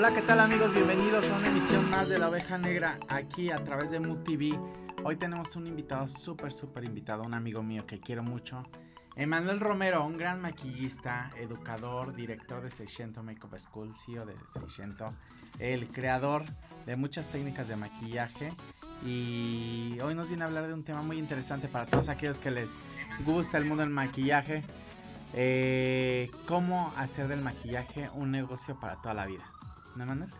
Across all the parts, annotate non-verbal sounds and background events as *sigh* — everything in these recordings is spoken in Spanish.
Hola, ¿qué tal amigos? Bienvenidos a una emisión más de La Oveja Negra aquí a través de Mood TV. Hoy tenemos un invitado súper, súper invitado, un amigo mío que quiero mucho. Emanuel Romero, un gran maquillista, educador, director de 600 Makeup School, CEO de 600, el creador de muchas técnicas de maquillaje. Y hoy nos viene a hablar de un tema muy interesante para todos aquellos que les gusta el mundo del maquillaje. Eh, ¿Cómo hacer del maquillaje un negocio para toda la vida? ¿No, Emanuel?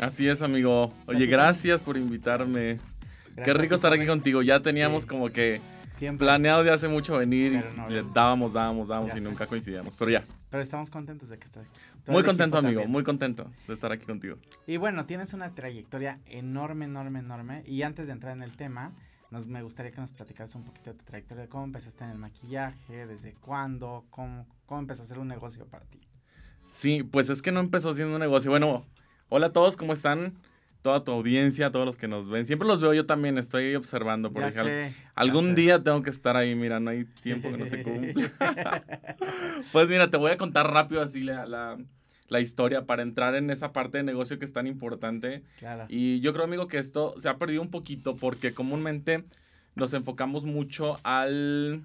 Así es, amigo. Oye, gracias por invitarme. Qué rico estar aquí contigo. Ya teníamos Sí. como que Siempre. planeado de hace mucho venir no, y dábamos, dábamos, dábamos y sé. nunca coincidíamos. Pero ya, Pero estamos contentos de que estés aquí. Todo muy contento, amigo, también. muy contento de estar aquí contigo. Y bueno, tienes una trayectoria enorme, enorme, enorme. Y antes de entrar en el tema, nos, me gustaría que nos platicaras un poquito de tu trayectoria, de cómo empezaste en el maquillaje, desde cuándo, cómo, cómo empezó a ser un negocio para ti. Sí, pues es que no empezó siendo un negocio. Bueno, hola a todos, ¿cómo están? Toda tu audiencia, todos los que nos ven. Siempre los veo yo también, estoy observando. Sé, ya algún sé. día tengo que estar ahí, mira, no hay tiempo que no se cumple. *laughs* Pues mira, te voy a contar rápido así la, la, la historia para entrar en esa parte de negocio que es tan importante. claro. Y yo creo, amigo, que esto se ha perdido un poquito porque comúnmente nos enfocamos mucho al,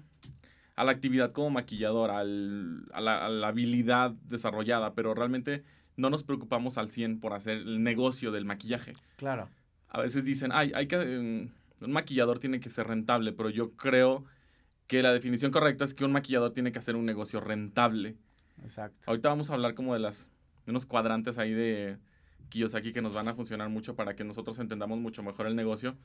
a la actividad como maquillador, al, a, la, a la habilidad desarrollada, pero realmente no nos preocupamos al 100 por hacer el negocio del maquillaje. Claro. A veces dicen, ay, hay que, mm, un maquillador tiene que ser rentable, pero yo creo que la definición correcta es que un maquillador tiene que hacer un negocio rentable. Exacto. Ahorita vamos a hablar como de las de unos cuadrantes ahí de Kiyosaki que nos van a funcionar mucho para que nosotros entendamos mucho mejor el negocio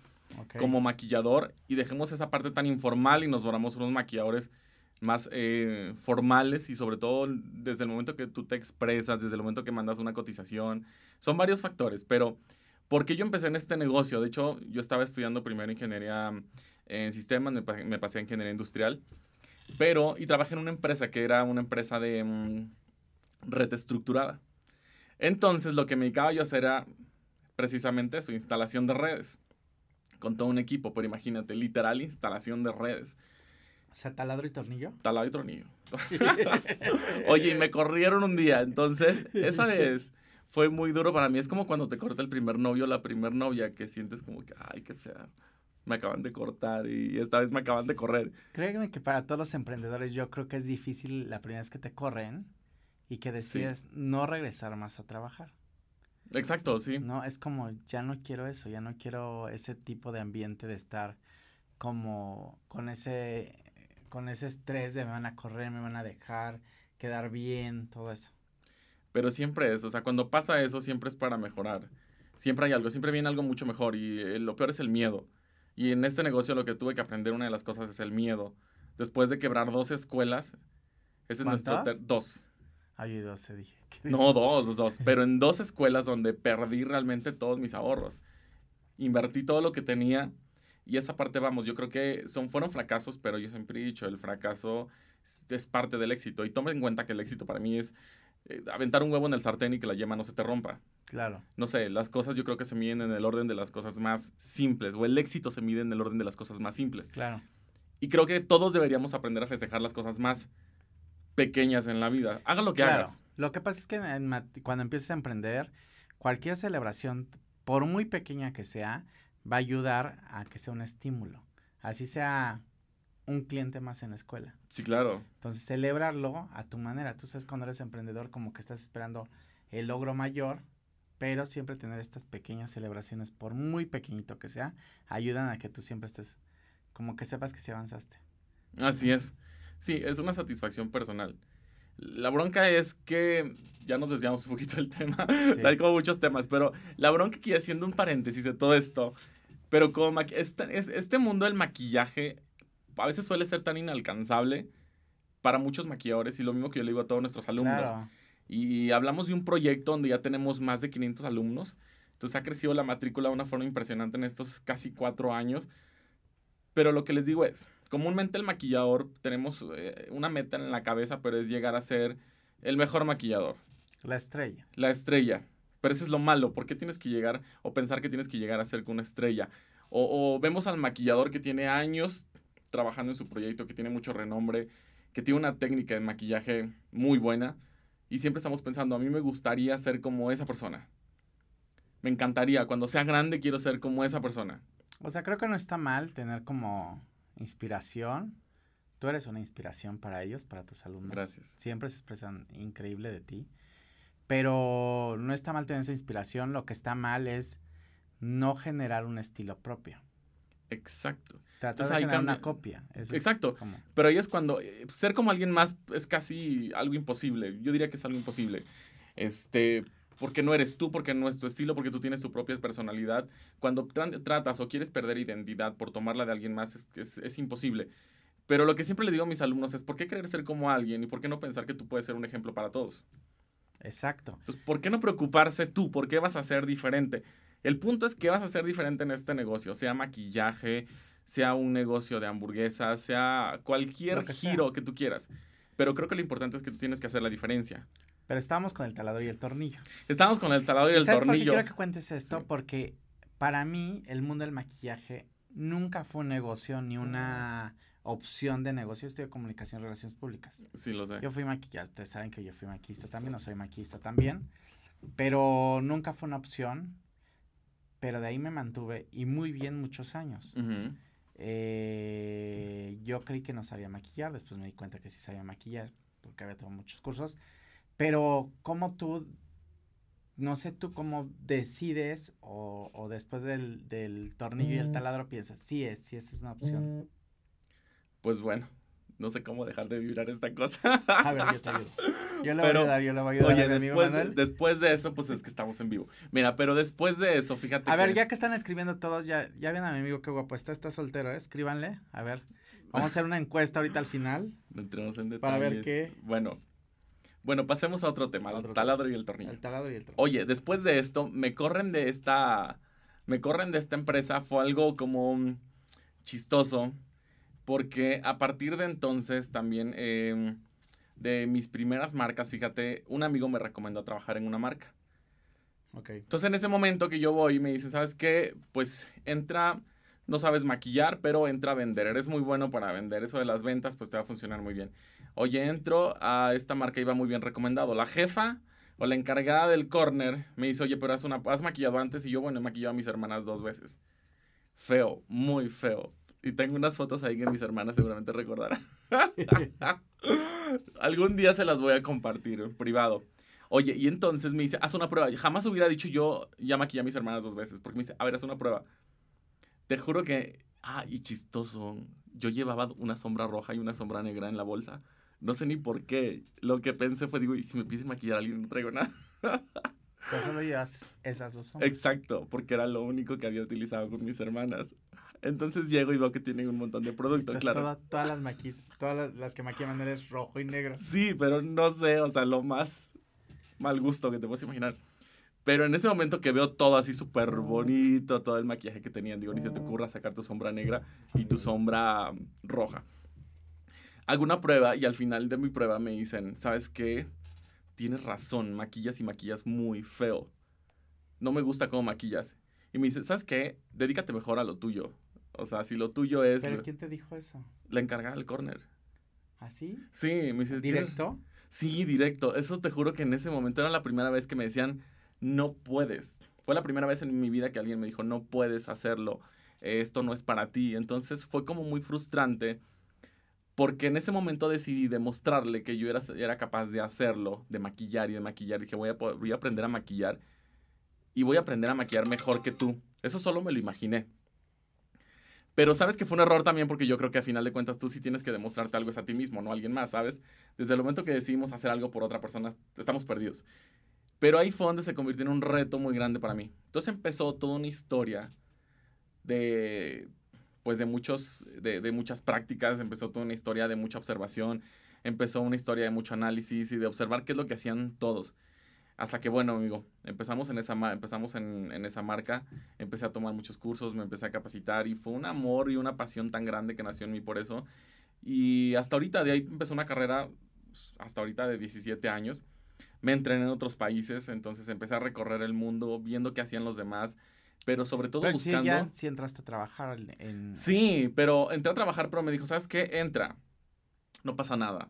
como maquillador y dejemos esa parte tan informal y nos volvamos unos maquilladores más eh, formales y sobre todo desde el momento que tú te expresas, desde el momento que mandas una cotización. Son varios factores, pero ¿por qué yo empecé en este negocio? De hecho, yo estaba estudiando primero ingeniería en sistemas, me, me pasé a ingeniería industrial, pero y trabajé en una empresa que era una empresa de mm, red estructurada. Entonces, lo que me dedicaba yo a hacer era precisamente su instalación de redes con todo un equipo, pero imagínate, literal instalación de redes, O sea, taladro y tornillo. talado y tornillo. *laughs* Oye, y me corrieron un día, entonces esa vez fue muy duro para mí. Es como cuando te corta el primer novio o la primer novia, que sientes como que, ay, qué fea. Me acaban de cortar y esta vez me acaban de correr. Créeme que para todos los emprendedores yo creo que es difícil la primera vez que te corren y que Sí. decides no regresar más a trabajar. Exacto, sí. No, es como, ya no quiero eso, ya no quiero ese tipo de ambiente de estar como con ese, con ese estrés de me van a correr, me van a dejar, quedar bien, todo eso. Pero siempre es, o sea, cuando pasa eso, siempre es para mejorar. Siempre hay algo, siempre viene algo mucho mejor y eh, lo peor es el miedo. Y en este negocio lo que tuve que aprender, una de las cosas es el miedo. Después de quebrar dos escuelas, ese es nuestro... ¿Cuántas? dos. Ay, 12 dije. *laughs* ¿qué No, dos, dos. *laughs* Pero en dos escuelas donde perdí realmente todos mis ahorros. Invertí todo lo que tenía y esa parte, vamos, yo creo que son, fueron fracasos, pero yo siempre he dicho, el fracaso es- parte del éxito. Y toma en cuenta que el éxito para mí es eh, aventar un huevo en el sartén y que la yema no se te rompa. Claro, No sé, las cosas yo creo que se miden en el orden de las cosas más simples, o el éxito se mide en el orden de las cosas más simples. claro. Y creo que todos deberíamos aprender a festejar las cosas más pequeñas en la vida. Haga lo que Claro. hagas. Lo que pasa es que en cuando empieces a emprender, cualquier celebración, por muy pequeña que sea, va a ayudar a que sea un estímulo. Así sea un cliente más en la escuela. Sí, claro. Entonces, celebrarlo a tu manera. Tú sabes cuando eres emprendedor como que estás esperando el logro mayor, pero siempre tener estas pequeñas celebraciones, por muy pequeñito que sea, ayudan a que tú siempre estés, como que sepas que sí avanzaste. Así es. Sí, es una satisfacción personal. La bronca es que ya nos desviamos un poquito del *laughs* tema. Sí. Hay como muchos temas, pero la bronca aquí haciendo un paréntesis de todo esto. Pero como este, es- este mundo del maquillaje a veces suele ser tan inalcanzable para muchos maquilladores y lo mismo que yo le digo a todos nuestros alumnos. Claro. Y hablamos de un proyecto donde ya tenemos más de 500 alumnos. Entonces ha crecido la matrícula de una forma impresionante en estos casi cuatro años. Pero lo que les digo es, comúnmente el maquillador tenemos eh, una meta en la cabeza, pero es llegar a ser el mejor maquillador, La estrella. la estrella. Pero eso es lo malo, ¿por qué tienes que llegar o pensar que tienes que llegar a ser una estrella? O, o vemos al maquillador que tiene años trabajando en su proyecto, que tiene mucho renombre, que tiene una técnica de maquillaje muy buena y siempre estamos pensando, a mí me gustaría ser como esa persona. Me encantaría, cuando sea grande quiero ser como esa persona. O sea, creo que no está mal tener como inspiración. Tú eres una inspiración para ellos, para tus alumnos. Gracias. Siempre se expresan increíble de ti. Pero no está mal tener esa inspiración. Lo que está mal es no generar un estilo propio. Exacto. Tratar Entonces, de generar una copia. Es Exacto. como- Pero ahí es cuando eh, ser como alguien más es casi algo imposible. Yo diría que es algo imposible. Este, porque no eres tú, porque no es tu estilo, porque tú tienes tu propia personalidad. Cuando tra- tratas o quieres perder identidad por tomarla de alguien más, es, es, es imposible. Pero lo que siempre le digo a mis alumnos es, ¿por qué querer ser como alguien y por qué no pensar que tú puedes ser un ejemplo para todos? Exacto. Entonces, ¿por qué no preocuparse tú? ¿Por qué vas a ser diferente? El punto es que vas a ser diferente en este negocio, sea maquillaje, sea un negocio de hamburguesas, sea cualquier que sea. giro que tú quieras. Pero creo que lo importante es que tú tienes que hacer la diferencia. Pero estábamos con el taladro y el tornillo. Estamos con el taladro y el ¿Sabes por qué tornillo. quiero que cuentes esto? Sí. Porque para mí el mundo del maquillaje nunca fue un negocio ni una opción de negocio. Yo estudié comunicación y relaciones públicas. Sí, lo sé. Yo fui maquillista, ustedes saben que yo fui maquillista también, no soy maquillista también, pero nunca fue una opción, pero de ahí me mantuve y muy bien muchos años. Eh, yo creí que no sabía maquillar, después me di cuenta que sí sabía maquillar, porque había tomado muchos cursos, pero ¿cómo tú, no sé tú cómo decides o, o después del, del tornillo y el taladro piensas, sí es, sí esa es una opción? Pues bueno, no sé cómo dejar de vibrar esta cosa. A ver, yo te ayudo. Yo le voy Pero, a ayudar, yo le voy a ayudar Oye, a mi después, después de eso, pues es que estamos en vivo. Mira, pero después de eso, fíjate A ver, ya que están escribiendo todos, ya, ya ven a mi amigo qué guapo está, está soltero, ¿eh? Escríbanle, a ver. Vamos a hacer una encuesta ahorita al final. *laughs* No entremos en detalles. Para ver qué. Bueno, bueno, pasemos a otro tema, Otro el taladro y el tornillo. El taladro y el tronco. Oye, después de esto, me corren de esta. Me corren de esta empresa. Fue algo como chistoso. Porque a partir de entonces también. eh, de mis primeras marcas, fíjate, un amigo me recomendó trabajar en una marca. Ok. Entonces en ese momento que yo voy, me dice, ¿sabes qué? Pues entra, no sabes maquillar, pero entra a vender. Eres muy bueno para vender. Eso de las ventas, pues te va a funcionar muy bien. Oye, entro a esta marca, iba muy bien recomendado. La jefa o la encargada del corner me dice, oye, pero has, una, has maquillado antes. Y yo, bueno, he maquillado a mis hermanas dos veces. Feo, muy feo. Y tengo unas fotos ahí que mis hermanas seguramente recordarán. *laughs* Algún día se las voy a compartir en privado. Oye, y entonces me dice, haz una prueba. Jamás hubiera dicho yo, ya maquillé a mis hermanas dos veces, porque me dice, a ver, haz una prueba. Te juro que, ah, y chistoso, yo llevaba una sombra roja y una sombra negra en la bolsa. No sé ni por qué. Lo que pensé fue, digo, y si me piden maquillar a alguien, no traigo nada. Solo llevas esas dos sombras. Exacto, porque era lo único que había utilizado con mis hermanas. Entonces llego y veo que tienen un montón de productos, Pues claro. toda- todas las maquis, todas las, las que maquillan Manuel es rojo y negro. Sí, pero no sé, o sea, lo más mal gusto que te puedes imaginar. Pero en ese momento que veo todo así súper bonito, todo el maquillaje que tenían, digo, ni se te ocurra sacar tu sombra negra y tu sombra mm, roja. Hago una prueba y al final de mi prueba me dicen, ¿sabes qué? Tienes razón, maquillas y maquillas muy feo. No me gusta cómo maquillas. Y me dice, ¿sabes qué? Dedícate mejor a lo tuyo. O sea, si lo tuyo es ¿Pero quién te dijo eso? la encargada del corner. ¿Así? Sí, me dice, "Tienes- ¿Directo? Sí, directo. Eso te juro que en ese momento era la primera vez que me decían, no puedes. Fue la primera vez en mi vida que alguien me dijo, no puedes hacerlo. Esto no es para ti. Entonces fue como muy frustrante porque en ese momento decidí demostrarle que yo era, era capaz de hacerlo, de maquillar y de maquillar. Dije, voy a, voy a aprender a maquillar y voy a aprender a maquillar mejor que tú. Eso solo me lo imaginé. Pero sabes que fue un error también porque yo creo que a final de cuentas tú sí tienes que demostrarte algo es a ti mismo, no a alguien más, ¿sabes? Desde el momento que decidimos hacer algo por otra persona, estamos perdidos. Pero ahí fue donde se convirtió en un reto muy grande para mí. Entonces empezó toda una historia de, pues de, muchos, de, de muchas prácticas, empezó toda una historia de mucha observación, empezó una historia de mucho análisis y de observar qué es lo que hacían todos. Hasta que, bueno, amigo, empezamos en esa, empezamos en, en esa marca, empecé a tomar muchos cursos, me empecé a capacitar y fue un amor y una pasión tan grande que nació en mí por eso. Y hasta ahorita, de ahí empezó una carrera, pues, hasta ahorita de 17 años. Me entrené en otros países, entonces empecé a recorrer el mundo, viendo qué hacían los demás, pero sobre todo Pero sí, buscando... ya sí entraste a trabajar en- Sí, pero entré a trabajar, pero me dijo, ¿sabes qué? Entra. No pasa nada.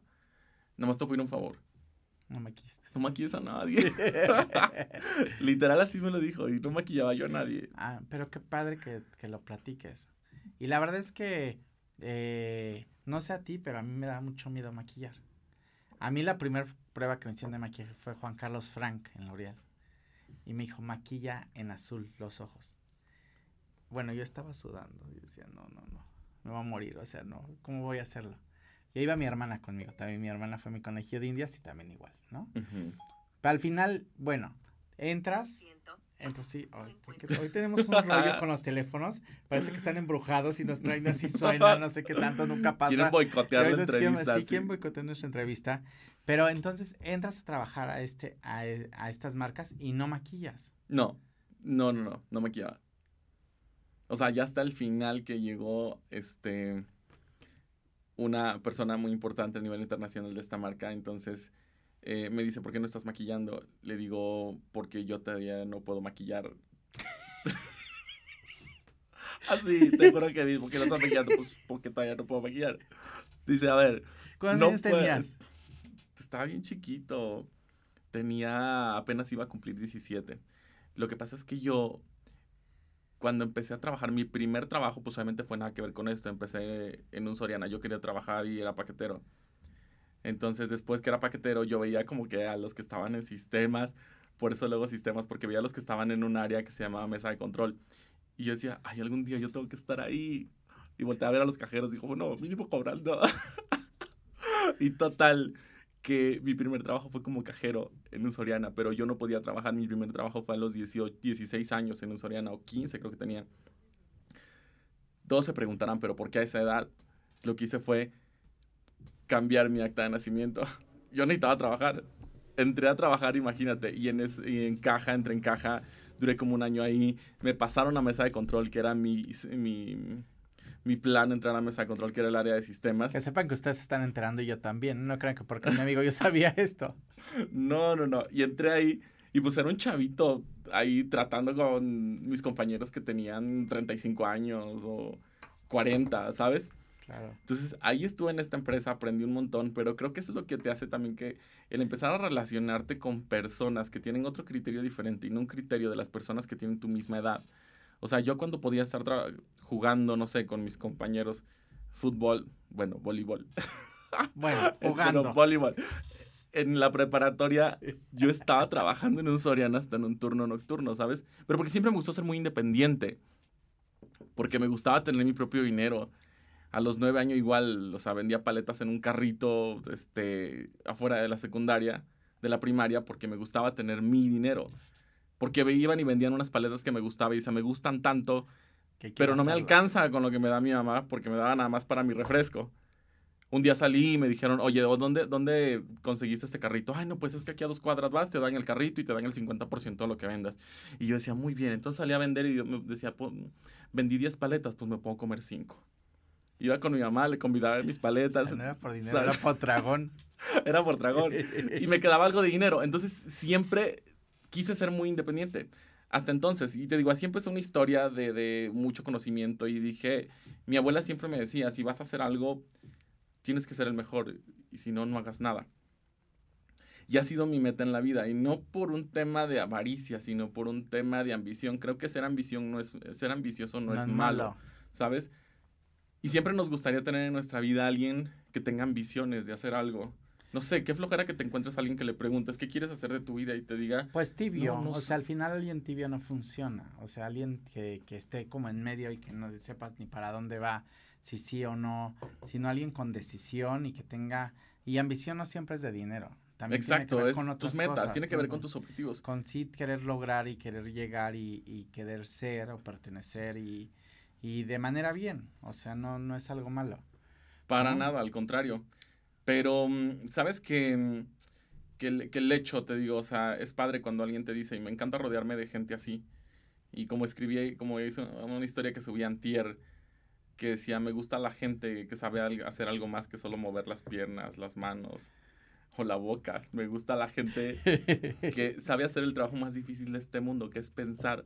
Nomás te pido un favor. No maquilles. No maquilles a nadie. *laughs* Literal así me lo dijo y no maquillaba yo a nadie. Ah, pero qué padre que, que lo platiques. Y la verdad es que, eh, no sé a ti, pero a mí me da mucho miedo maquillar. A mí la primera prueba que me hicieron de maquillaje fue Juan Carlos Frank en L'Oreal. Y me dijo, maquilla en azul los ojos. Bueno, yo estaba sudando. Y decía, no, no, no. Me voy a morir. O sea, no. ¿Cómo voy a hacerlo? Y ahí iba mi hermana conmigo. También mi hermana fue mi conejillo de indias y también igual, ¿no? Pero al final, bueno, entras. Entonces sí, hoy, porque hoy tenemos un rollo con los *laughs* teléfonos. Parece que están embrujados y nos traen así *laughs* suena, no sé qué tanto, nunca pasa. Quieren boicotear la entrevista. Sí, quieren boicotear nuestra entrevista. Pero entonces entras a trabajar a este, a, a estas marcas y no maquillas. No, no, no, no, no maquillaba. O sea, ya hasta el final que llegó este una persona muy importante a nivel internacional de esta marca, entonces eh, me dice, ¿por qué no estás maquillando? Le digo, porque yo todavía no puedo maquillar. *laughs* Así, te juro que ¿por qué no estás maquillando? Pues porque todavía no puedo maquillar. Dice, a ver. ¿Cuántos años tenías? Estaba bien chiquito. Tenía, apenas iba a cumplir 17. Lo que pasa es que yo cuando empecé a trabajar, mi primer trabajo, pues obviamente fue nada que ver con esto. Empecé en un Soriana, yo quería trabajar y era paquetero. Entonces, después que era paquetero, yo veía como que a los que estaban en sistemas, por eso luego sistemas, porque veía a los que estaban en un área que se llamaba mesa de control. Y yo decía, ay, algún día yo tengo que estar ahí. Y volteé a ver a los cajeros dijo, bueno, mínimo cobrando. *laughs* y total, que mi primer trabajo fue como cajero en un Soriana, pero yo no podía trabajar. Mi primer trabajo fue a los 18, 16 años en un Soriana, o 15 creo que tenía. Todos se preguntarán, pero ¿por qué a esa edad? Lo que hice fue cambiar mi acta de nacimiento. *laughs* Yo necesitaba trabajar. Entré a trabajar, imagínate, y en, y en caja, entré en caja, duré como un año ahí. Me pasaron a mesa de control, que era mi, mi mi plan entrar a mesa de control, que era el área de sistemas. Que sepan que ustedes se están enterando y yo también. No crean que porque mi amigo yo sabía *laughs* esto. No, no, no. Y entré ahí y pues era un chavito ahí tratando con mis compañeros que tenían 35 años o 40, ¿sabes? Claro. Entonces ahí estuve en esta empresa, aprendí un montón, pero creo que eso es lo que te hace también que el empezar a relacionarte con personas que tienen otro criterio diferente y no un criterio de las personas que tienen tu misma edad. O sea, yo cuando podía estar jugando, no sé, con mis compañeros, fútbol, bueno, voleibol. *laughs* Bueno, *laughs* jugando. Pero voleibol. En la preparatoria yo estaba trabajando en un Soriana hasta en un turno nocturno, ¿sabes? Pero porque siempre me gustó ser muy independiente. Porque me gustaba tener mi propio dinero. A los nueve años igual, o sea, vendía paletas en un carrito, este, afuera de la secundaria, de la primaria, porque me gustaba tener mi dinero porque iban y vendían unas paletas que me gustaba y dice, me gustan tanto, pero no me alcanza con lo que me da mi mamá porque me daba nada más para mi refresco. Un día salí y me dijeron, oye, ¿dónde, ¿dónde conseguiste este carrito? Ay, no, pues es que aquí a dos cuadras vas, te dan el carrito y te dan el 50% de lo que vendas. Y yo decía, muy bien. Entonces salí a vender y yo me decía, pues, vendí 10 paletas, pues me puedo comer 5. Iba con mi mamá, le convidaba mis *laughs* paletas. no era por dinero, era por dragón. *laughs* era por dragón. y me quedaba algo de dinero. Entonces siempre quise ser muy independiente. Hasta entonces, y te digo, así empezó una historia de, de mucho conocimiento y dije, mi abuela siempre me decía, si vas a hacer algo, tienes que ser el mejor y si no, no hagas nada. Y ha sido mi meta en la vida, y no por un tema de avaricia, sino por un tema de ambición. Creo que ser ambición no es, ser ambicioso no, es, malo, ¿sabes? Y siempre nos gustaría tener en nuestra vida a alguien que tenga ambiciones de hacer algo no sé, qué flojera que te encuentres a alguien que le preguntes qué quieres hacer de tu vida y te diga. Pues tibio, o sea, al final alguien tibio no funciona. O sea, alguien que, que esté como en medio y que no sepas ni para dónde va, si sí o no, sino alguien con decisión y que tenga. Y ambición no siempre es de dinero. También Exacto, tiene que ver con tus metas, tiene que ver con tus objetivos. Con sí querer lograr y querer llegar y, y querer ser o pertenecer y, y de manera bien. O sea, no, no es algo malo. Para nada, al contrario. Pero, mm, ¿sabes que, mm, que, el, que el hecho, te digo, o sea, es padre cuando alguien te dice, y me encanta rodearme de gente así. Y como escribí, como hizo una historia que subí antier, que decía, me gusta la gente que sabe hacer algo más que solo mover las piernas, las manos o la boca. Me gusta la gente *laughs* que sabe hacer el trabajo más difícil de este mundo, que es pensar.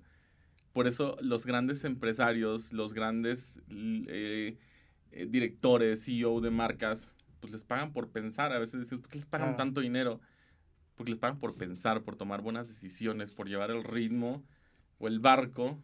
Por eso los grandes empresarios, los grandes eh, eh, directores, CEO de marcas, pues les pagan por pensar. A veces decimos, ¿por qué les pagan tanto dinero? porque les pagan por pensar, por tomar buenas decisiones, por llevar el ritmo o el barco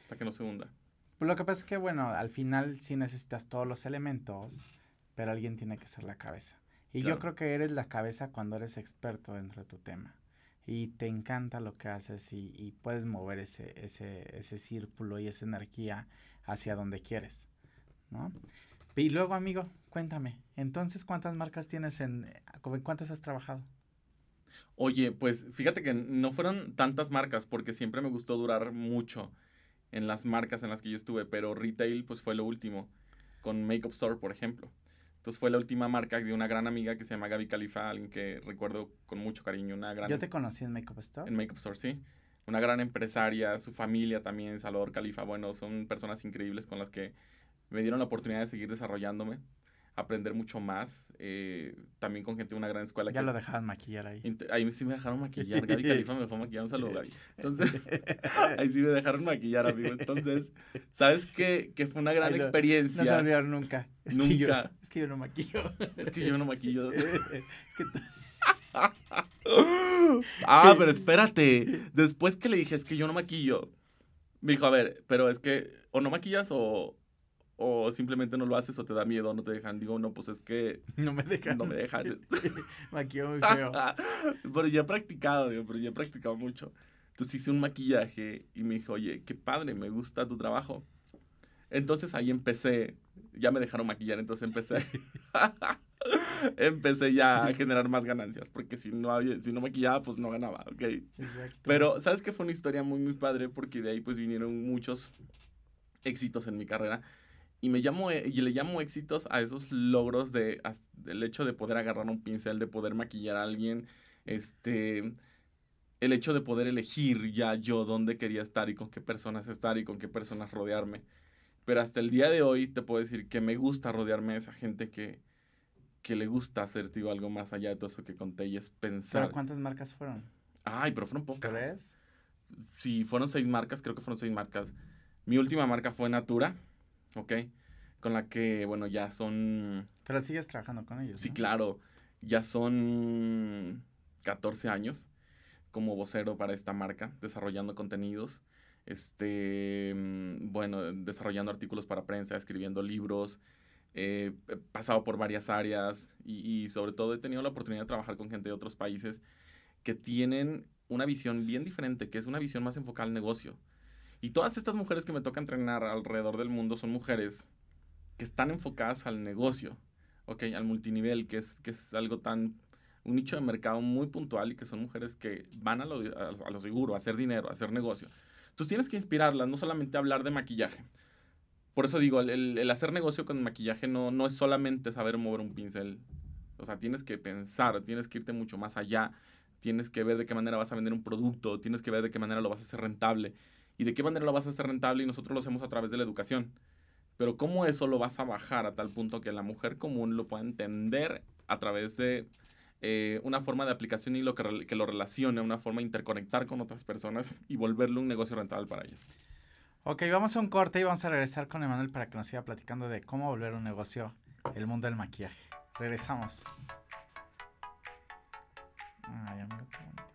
hasta que no se hunda. Pues lo que pasa es que, bueno, al final sí necesitas todos los elementos, pero alguien tiene que ser la cabeza. Y yo creo que eres la cabeza cuando eres experto dentro de tu tema. Y te encanta lo que haces y, y puedes mover ese, ese, ese círculo y esa energía hacia donde quieres, ¿no? Y luego, amigo, cuéntame, entonces, ¿cuántas marcas tienes en, en cuántas has trabajado? Oye, pues fíjate que no fueron tantas marcas porque siempre me gustó durar mucho en las marcas en las que yo estuve, pero retail pues fue lo último, con Makeup Store, por ejemplo. Entonces fue la última marca de una gran amiga que se llama Gaby Califa, alguien que recuerdo con mucho cariño, una gran... Yo te conocí en Makeup Store. En Makeup Store, sí. Una gran empresaria, su familia también, Salvador Califa, bueno, son personas increíbles con las que me dieron la oportunidad de seguir desarrollándome aprender mucho más. Eh, también con gente de una gran escuela. Ya lo dejaban maquillar ahí. Ahí sí me dejaron maquillar. Gaby Califa me fue maquillar. Un saludo, Gaby. *laughs* Entonces, *laughs* ahí sí me dejaron maquillar, amigo. Entonces, ¿sabes qué? Que fue una gran experiencia. No se olvidaron nunca. Es nunca. Que yo, es que yo no maquillo. Es que yo no maquillo. *laughs* es que... ah, pero espérate. Después que le dije, es que yo no maquillo, me dijo, a ver, pero es que o no maquillas o, o simplemente no lo haces o te da miedo, no te dejan. Digo, no, pues es que... *laughs* No me dejan. No me dejan. *laughs* maquillo muy feo. *laughs* pero ya he practicado, digo, pero ya he practicado mucho. Entonces hice un maquillaje y me dijo, oye, qué padre, me gusta tu trabajo. Entonces ahí empecé, ya me dejaron maquillar, entonces empecé, empecé ya a generar más ganancias, porque si no, había, si no maquillaba, pues no ganaba, ¿ok? Exacto. Pero, ¿sabes qué? Fue una historia muy, muy padre, porque de ahí pues vinieron muchos éxitos en mi carrera y me llamo, eh, y le llamo éxitos a esos logros de, del hecho de poder agarrar un pincel, de poder maquillar a alguien, este, el hecho de poder elegir ya yo dónde quería estar y con qué personas estar y con qué personas rodearme. Pero hasta el día de hoy te puedo decir que me gusta rodearme de esa gente que, que le gusta hacer, digo, algo más allá de todo eso que conté y es pensar. ¿Pero cuántas marcas fueron? Ay, pero fueron pocas. ¿Tres? Sí, fueron seis marcas, creo que fueron seis marcas. Mi última marca fue Natura ¿ok? Con la que, bueno, ya son... Pero sigues trabajando con ellos. Sí, claro. Ya son 14 años como vocero para esta marca, desarrollando contenidos, este, mm, bueno, desarrollando artículos para prensa, escribiendo libros, eh, he pasado por varias áreas y, y, sobre todo he tenido la oportunidad de trabajar con gente de otros países que tienen una visión bien diferente, que es una visión más enfocada al negocio. Y todas estas mujeres que me toca entrenar alrededor del mundo son mujeres que están enfocadas al negocio, ¿ok? Al multinivel, que es, que es algo tan, un nicho de mercado muy puntual y que son mujeres que van a lo, a, lo seguro, a hacer dinero, a hacer negocio. Entonces tienes que inspirarlas, no solamente hablar de maquillaje. Por eso digo, el, el, hacer negocio con maquillaje no, no es solamente saber mover un pincel. O sea, tienes que pensar, tienes que irte mucho más allá, tienes que ver de qué manera vas a vender un producto, tienes que ver de qué manera lo vas a hacer rentable y de qué manera lo vas a hacer rentable y nosotros lo hacemos a través de la educación. Pero cómo eso lo vas a bajar a tal punto que la mujer común lo pueda entender a través de eh, una forma de aplicación y lo que, lo relacione, una forma de interconectar con otras personas y volverlo un negocio rentable para ellas. Ok, vamos a un corte y vamos a regresar con Emanuel para que nos siga platicando de cómo volver un negocio el mundo del maquillaje. Regresamos. Ah, ya me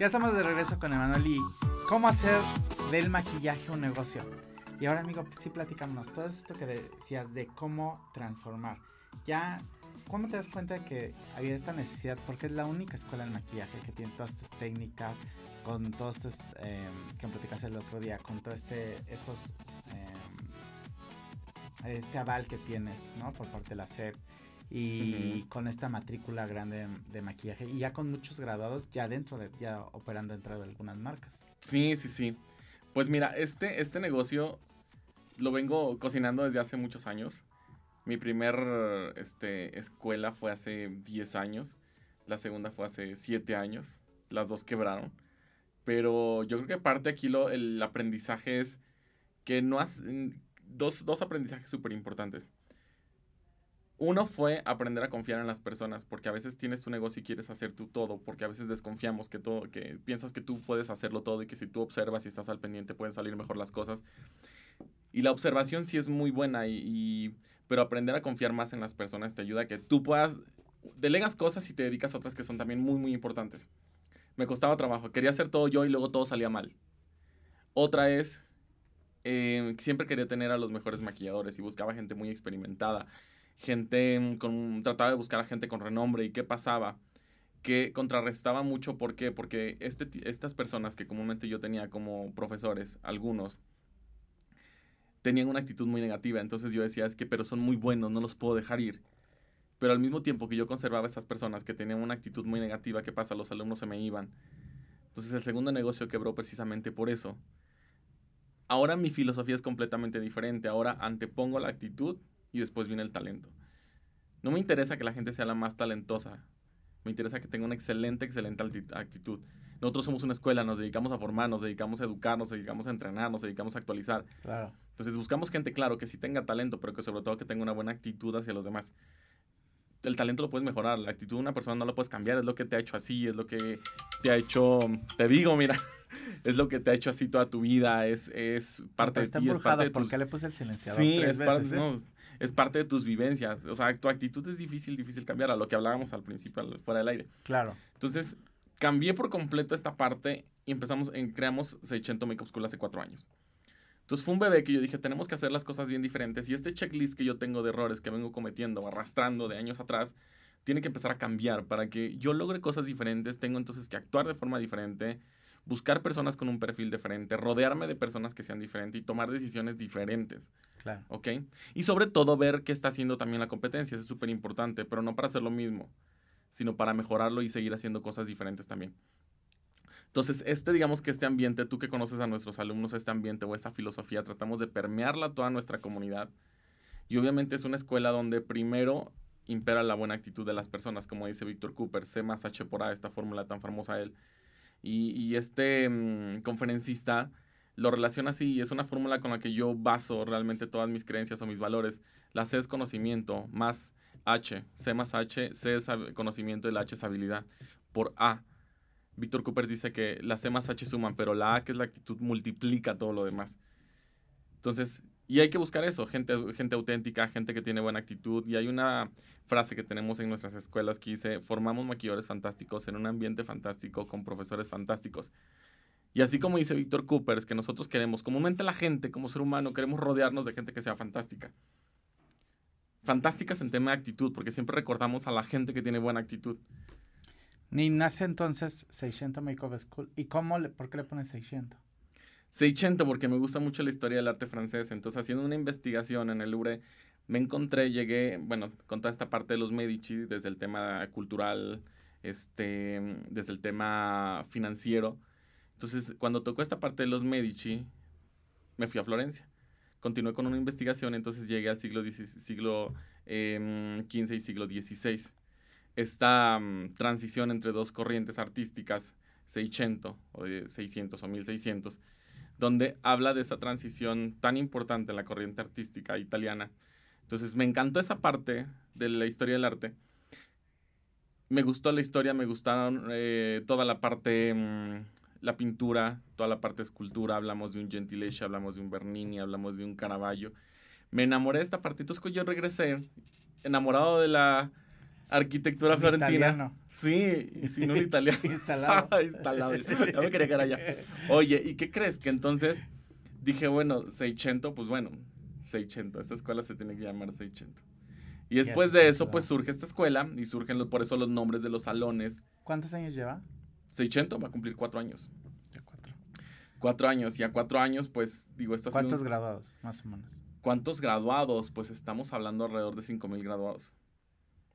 Ya estamos de regreso con Emanuel y cómo hacer del maquillaje un negocio. Y ahora, amigo, sí platicamos todo esto que decías de cómo transformar. Ya, ¿cómo te das cuenta de que había esta necesidad? Porque es la única escuela de maquillaje que tiene todas estas técnicas, con todos estos eh, que platicaste el otro día, con todo este, estos, eh, este aval que tienes, ¿no? Por parte de la SEP y con esta matrícula grande de maquillaje y ya con muchos graduados ya dentro de ya operando dentro de algunas marcas. Sí, sí, sí. Pues mira, este, este negocio lo vengo cocinando desde hace muchos años. Mi primer este, escuela fue hace 10 años, la segunda fue hace 7 años, las dos quebraron. Pero yo creo que parte aquí lo, el aprendizaje es que no has... Dos, dos aprendizajes súper importantes. Uno fue aprender a confiar en las personas, porque a veces tienes tu negocio y quieres hacer tú todo, porque a veces desconfiamos que todo, que piensas que tú puedes hacerlo todo y que si tú observas y estás al pendiente pueden salir mejor las cosas. Y la observación sí es muy buena, y, pero aprender a confiar más en las personas te ayuda a que tú puedas, delegas cosas y te dedicas a otras que son también muy, muy importantes. Me costaba trabajo, quería hacer todo yo y luego todo salía mal. Otra es, eh, siempre quería tener a los mejores maquilladores y buscaba gente muy experimentada gente mm, con, trataba de buscar a gente con renombre y qué pasaba, que contrarrestaba mucho, ¿por qué? Porque este, estas personas que comúnmente yo tenía como profesores, algunos, tenían una actitud muy negativa, entonces yo decía, es que, pero son muy buenos, no los puedo dejar ir. Pero al mismo tiempo que yo conservaba a estas personas que tenían una actitud muy negativa, ¿qué pasa? Los alumnos se me iban. Entonces el segundo negocio quebró precisamente por eso. Ahora mi filosofía es completamente diferente. Ahora antepongo la actitud y después viene el talento. No me interesa que la gente sea la más talentosa. Me interesa que tenga una excelente, excelente actitud. Nosotros somos una escuela, nos dedicamos a formar, nos dedicamos a educar, nos dedicamos a entrenar, nos dedicamos a actualizar. Claro. Entonces buscamos gente, claro, que sí tenga talento, pero que sobre todo que tenga una buena actitud hacia los demás. El talento lo puedes mejorar, la actitud de una persona no lo puedes cambiar, es lo que te ha hecho así, es lo que te ha hecho, te digo, mira, *laughs* es lo que te ha hecho así toda tu vida, es, es parte de ti, es parte de ¿Por qué le puse el silenciador Sí, es parte, no, es parte de tus vivencias. O sea, tu actitud es difícil, difícil cambiar a lo que hablábamos al principio, fuera del aire. Claro. Entonces, cambié por completo esta parte y empezamos, en, creamos 600 Makeup School hace cuatro años. Entonces fue un bebé que yo dije, tenemos que hacer las cosas bien diferentes. Y este checklist que yo tengo de errores que vengo cometiendo, arrastrando de años atrás, tiene que empezar a cambiar para que yo logre cosas diferentes. Tengo entonces que actuar de forma diferente, buscar personas con un perfil diferente, rodearme de personas que sean diferentes y tomar decisiones diferentes. Claro. ¿Ok? Y sobre todo ver qué está haciendo también la competencia, eso es súper importante, pero no para hacer lo mismo, sino para mejorarlo y seguir haciendo cosas diferentes también. Entonces, este, digamos que este ambiente, tú que conoces a nuestros alumnos, este ambiente o esta filosofía, tratamos de permearla a toda nuestra comunidad. Y obviamente es una escuela donde primero impera la buena actitud de las personas, como dice Víctor Cooper, C más H por A, esta fórmula tan famosa él y, este mm, conferencista lo relaciona así y es una fórmula con la que yo baso realmente todas mis creencias o mis valores. La C es conocimiento más H, C más H, C es conocimiento y la H es habilidad. Por A, Víctor Cooper dice que la C más H suman, pero la A, que es la actitud, multiplica todo lo demás. Entonces, y hay que buscar eso, gente, gente auténtica, gente que tiene buena actitud. Y hay una frase que tenemos en nuestras escuelas que dice, formamos maquilladores fantásticos en un ambiente fantástico con profesores fantásticos. Y así como dice Víctor Cooper, es que nosotros queremos, comúnmente la gente, como ser humano, queremos rodearnos de gente que sea fantástica. Fantásticas en tema de actitud, porque siempre recordamos a la gente que tiene buena actitud. Ni nace entonces 600 Makeup School. ¿Y cómo le, por qué le pones 600? Seicento, porque me gusta mucho la historia del arte francés. Entonces, haciendo una investigación en el Louvre, me encontré, llegué, bueno, con toda esta parte de los Medici, desde el tema cultural, este, desde el tema financiero. Entonces, cuando tocó esta parte de los Medici, me fui a Florencia. Continué con una investigación, entonces llegué al siglo, siglo XV em, y siglo XVI. Esta mm, transición entre dos corrientes artísticas, 600 o 600 o 1600, donde habla de esa transición tan importante en la corriente artística italiana. Entonces me encantó esa parte de la historia del arte. Me gustó la historia, me gustaron eh, toda la parte, mm, la pintura, toda la parte escultura. Hablamos de un Gentileschi, hablamos de un Bernini, hablamos de un Caravaggio. Me enamoré de esta parte. Entonces yo regresé enamorado de la, Arquitectura Un florentina. italiano. Sí, y sin un italiano. *laughs* Instalado. *laughs* Instalado. Ya me quería quedar allá. Oye, ¿y qué crees? Que entonces dije, bueno, Seicento, pues bueno, Seicento. Esta escuela se tiene que llamar Seicento. Y después de eso, pues surge esta escuela y surgen los- por eso los nombres de los salones. ¿Cuántos años lleva? Seicento va a cumplir cuatro años. Ya cuatro. Cuatro años. Y a cuatro años, pues digo, esto ha sido un- ¿Cuántos graduados, más o menos? ¿Cuántos graduados? Pues estamos hablando alrededor de 5 mil graduados.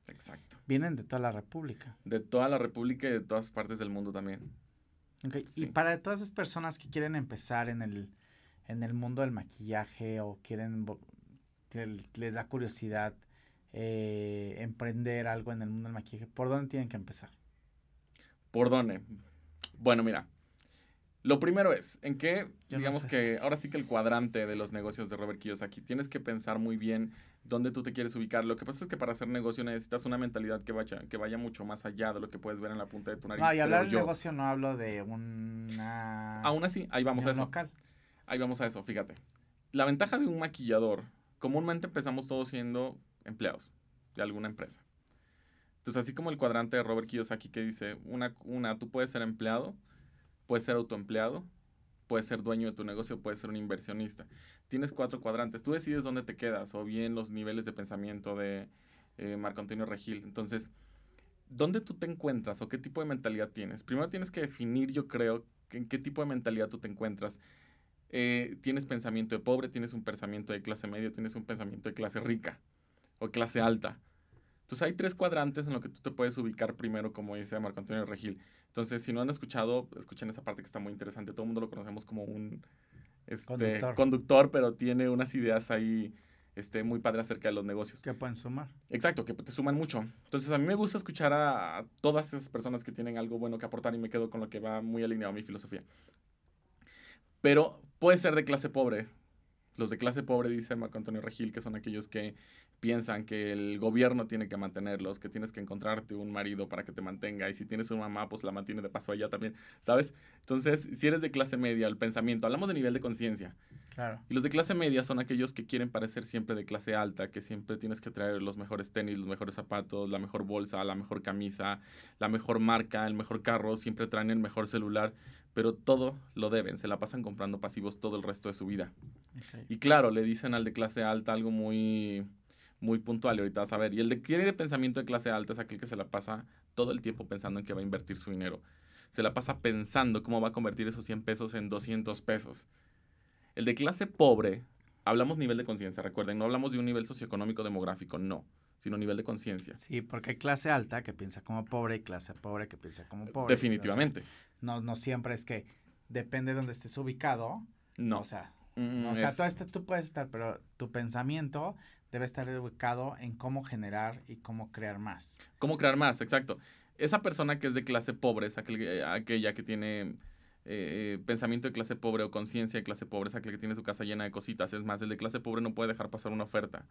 Exacto. Vienen de toda la República. De toda la República y de todas partes del mundo también. Ok, Sí. Y para todas esas personas que quieren empezar en el, en el mundo del maquillaje o quieren, les da curiosidad eh, emprender algo en el mundo del maquillaje, ¿por dónde tienen que empezar? ¿Por dónde? Bueno, mira. Lo primero es, en Yo no digamos sé. que ahora sí que el cuadrante de los negocios de Robert Kiyosaki, tienes que pensar muy bien dónde tú te quieres ubicar. Lo que pasa es que para hacer negocio necesitas una mentalidad que vaya, que vaya mucho más allá de lo que puedes ver en la punta de tu nariz. No, y hablar de negocio no hablo de una... Aún así, ahí vamos a eso. local. Ahí vamos a eso, fíjate. La ventaja de un maquillador, comúnmente empezamos todos siendo empleados de alguna empresa. Entonces, así como el cuadrante de Robert Kiyosaki que dice, una, una, tú puedes ser empleado, puedes ser autoempleado, puedes ser dueño de tu negocio, puedes ser un inversionista. Tienes cuatro cuadrantes. Tú decides dónde te quedas o bien los niveles de pensamiento de eh, Marco Antonio Regil. Entonces, ¿dónde tú te encuentras o qué tipo de mentalidad tienes? Primero tienes que definir, yo creo, en qué tipo de mentalidad tú te encuentras. Eh, tienes pensamiento de pobre, tienes un pensamiento de clase media, tienes un pensamiento de clase rica o clase alta. Entonces hay tres cuadrantes en lo que tú te puedes ubicar primero, como dice Marco Antonio Regil. Entonces, si no han escuchado, escuchen esa parte que está muy interesante. Todo el mundo lo conocemos como un este, Conductor. conductor. pero tiene unas ideas ahí este, muy padres acerca de los negocios. que pueden sumar. Exacto, que te suman mucho. Entonces, a mí me gusta escuchar a, a todas esas personas que tienen algo bueno que aportar y me quedo con lo que va muy alineado a mi filosofía. Pero puede ser de clase pobre. Los de clase pobre, dice Marco Antonio Regil, que son aquellos que piensan que el gobierno tiene que mantenerlos, que tienes que encontrarte un marido para que te mantenga, y si tienes una mamá, pues la mantiene de paso allá también, ¿sabes? Entonces, si eres de clase media, el pensamiento, hablamos de nivel de conciencia, Claro. y los de clase media son aquellos que quieren parecer siempre de clase alta, que siempre tienes que traer los mejores tenis, los mejores zapatos, la mejor bolsa, la mejor camisa, la mejor marca, el mejor carro, siempre traen el mejor celular, pero todo lo deben, se la pasan comprando pasivos todo el resto de su vida. Y claro, le dicen al de clase alta algo muy muy puntual y ahorita vas a ver. Y el de tiene de pensamiento de clase alta es aquel que se la pasa todo el tiempo pensando en que va a invertir su dinero. Se la pasa pensando cómo va a convertir esos 100 pesos en 200 pesos. El de clase pobre, hablamos nivel de conciencia, recuerden, no hablamos de un nivel socioeconómico demográfico, no, sino nivel de conciencia. Sí, porque hay clase alta que piensa como pobre y clase pobre que piensa como pobre. Definitivamente. O sea, no, no siempre es que depende de donde estés ubicado. No. O sea, Mm, o sea es- tú, estás- tú puedes estar, pero tu pensamiento debe estar ubicado en cómo generar y cómo crear más. ¿Cómo crear más? Exacto. Esa persona que es de clase pobre es aquel- eh, aquella que tiene eh, pensamiento de clase pobre o conciencia de clase pobre, es aquel que tiene su casa llena de cositas. Es más, el de clase pobre no puede dejar pasar una oferta.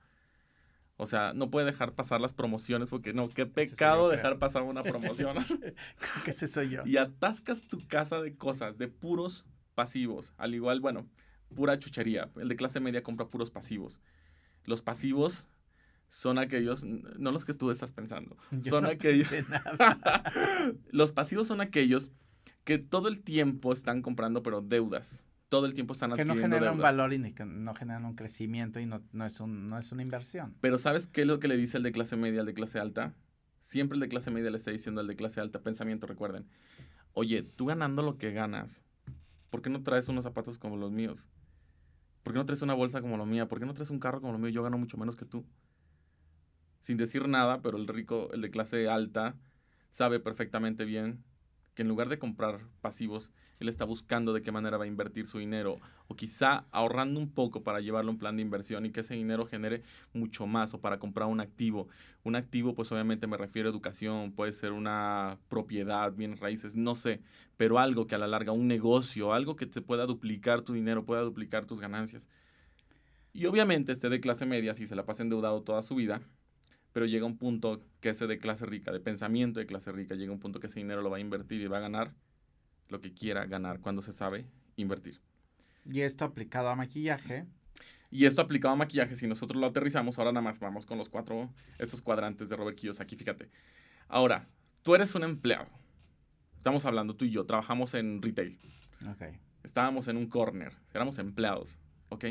O sea, no puede dejar pasar las promociones porque no, qué pecado dejar pasar una promoción. *laughs* Que ese soy yo. y atascas tu casa de cosas, de puros pasivos. Al igual, bueno, pura chuchería. El de clase media compra puros pasivos. Los pasivos son aquellos, no los que tú estás pensando, *laughs* Yo son no aquellos... *laughs* nada. los pasivos son aquellos que todo el tiempo están comprando, pero deudas. Todo el tiempo están que no adquiriendo generan un valor y que no generan un crecimiento y no, no, es un, no es una inversión. Pero ¿sabes qué es lo que le dice el de clase media al de clase alta? Siempre el de clase media le está diciendo al de clase alta, pensamiento, recuerden. Oye, tú ganando lo que ganas, ¿por qué no traes unos zapatos como los míos? ¿Por qué no traes una bolsa como la mía? ¿Por qué no traes un carro como lo mío? Yo gano mucho menos que tú. Sin decir nada, pero el rico, el de clase alta, sabe perfectamente bien que en lugar de comprar pasivos, él está buscando de qué manera va a invertir su dinero o quizá ahorrando un poco para llevarlo a un plan de inversión y que ese dinero genere mucho más o para comprar un activo. Un activo, pues obviamente me refiero a educación, puede ser una propiedad, bienes raíces, no sé, pero algo que a la larga, un negocio, algo que te pueda duplicar tu dinero, pueda duplicar tus ganancias. Y obviamente este de clase media, si se la pasa endeudado toda su vida, pero llega un punto que ese de clase rica, de pensamiento de clase rica, llega un punto que ese dinero lo va a invertir y va a ganar lo que quiera ganar cuando se sabe invertir. Y esto aplicado a maquillaje. Y esto aplicado a maquillaje, si nosotros lo aterrizamos, ahora nada más vamos con los cuatro, estos cuadrantes de Robert Kiyosaki, fíjate. Ahora, tú eres un empleado. Estamos hablando tú y yo, trabajamos en retail. Ok. Estábamos en un corner, éramos empleados, ¿ok?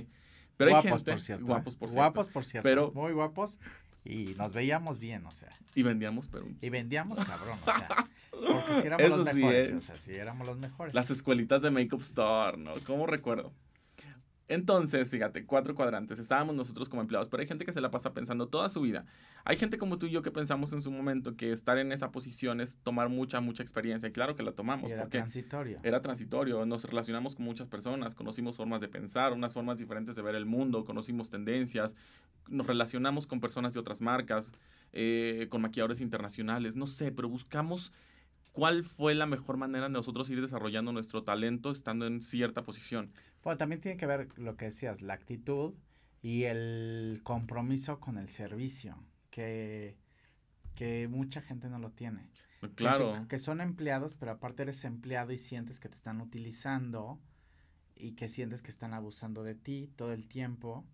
Pero guapos, hay gente, por cierto. guapos por cierto. Guapos, por cierto. Pero- Muy guapos. Y nos veíamos bien, o sea. Y vendíamos, pero Y vendíamos cabrón, o sea. *laughs* Porque si éramos Eso los sí, mejores. ¿eh? O sea, si éramos los mejores. las escuelitas de Makeup Store, ¿no? ¿Cómo recuerdo? Entonces, fíjate, cuatro cuadrantes. Estábamos nosotros como empleados, pero hay gente que se la pasa pensando toda su vida. Hay gente como tú y yo que pensamos en su momento que estar en esa posición es tomar mucha, mucha experiencia. Y claro que la tomamos, Y era porque transitorio. era transitorio. Nos relacionamos con muchas personas, conocimos formas de pensar, unas formas diferentes de ver el mundo, conocimos tendencias, nos relacionamos con personas de otras marcas, eh, con maquilladores internacionales, no sé, pero buscamos cuál fue la mejor manera de nosotros ir desarrollando nuestro talento estando en cierta posición. Bueno, también tiene que ver lo que decías, la actitud y el compromiso con el servicio, que, que mucha gente no lo tiene. Gente Claro, Que son empleados, pero aparte eres empleado y sientes que te están utilizando y que sientes que están abusando de ti todo el tiempo.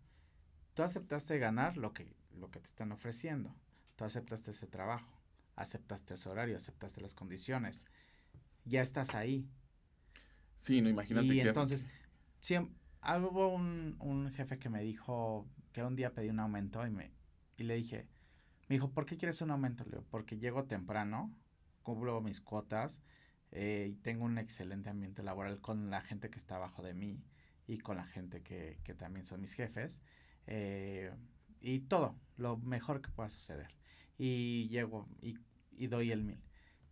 Tú aceptaste ganar lo que, lo que te están ofreciendo. Tú aceptaste ese trabajo, aceptaste ese horario, aceptaste las condiciones. Ya estás ahí. sí, no imagínate y que... entonces, siem- ah, hubo un, un jefe que me dijo que un día pedí un aumento y, me, y le dije, me dijo, ¿por qué quieres un aumento? Le digo, porque llego temprano, cubro mis cuotas eh, y tengo un excelente ambiente laboral con la gente que está abajo de mí y con la gente que, que también son mis jefes. eh, y todo, lo mejor que pueda suceder. Y llego y, y doy el mil.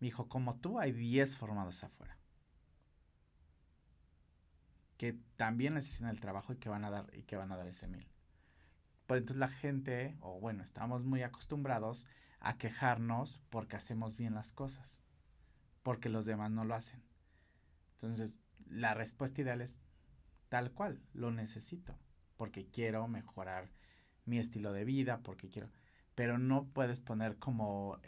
Me dijo, como tú, hay 10 formados afuera que también necesitan el trabajo y que van a dar y que van a dar ese mil. Pero entonces la gente, o bueno, estamos muy acostumbrados a quejarnos porque hacemos bien las cosas, porque los demás no lo hacen. Entonces, la respuesta ideal es tal cual, lo necesito, porque quiero mejorar mi estilo de vida, porque quiero, pero no puedes poner como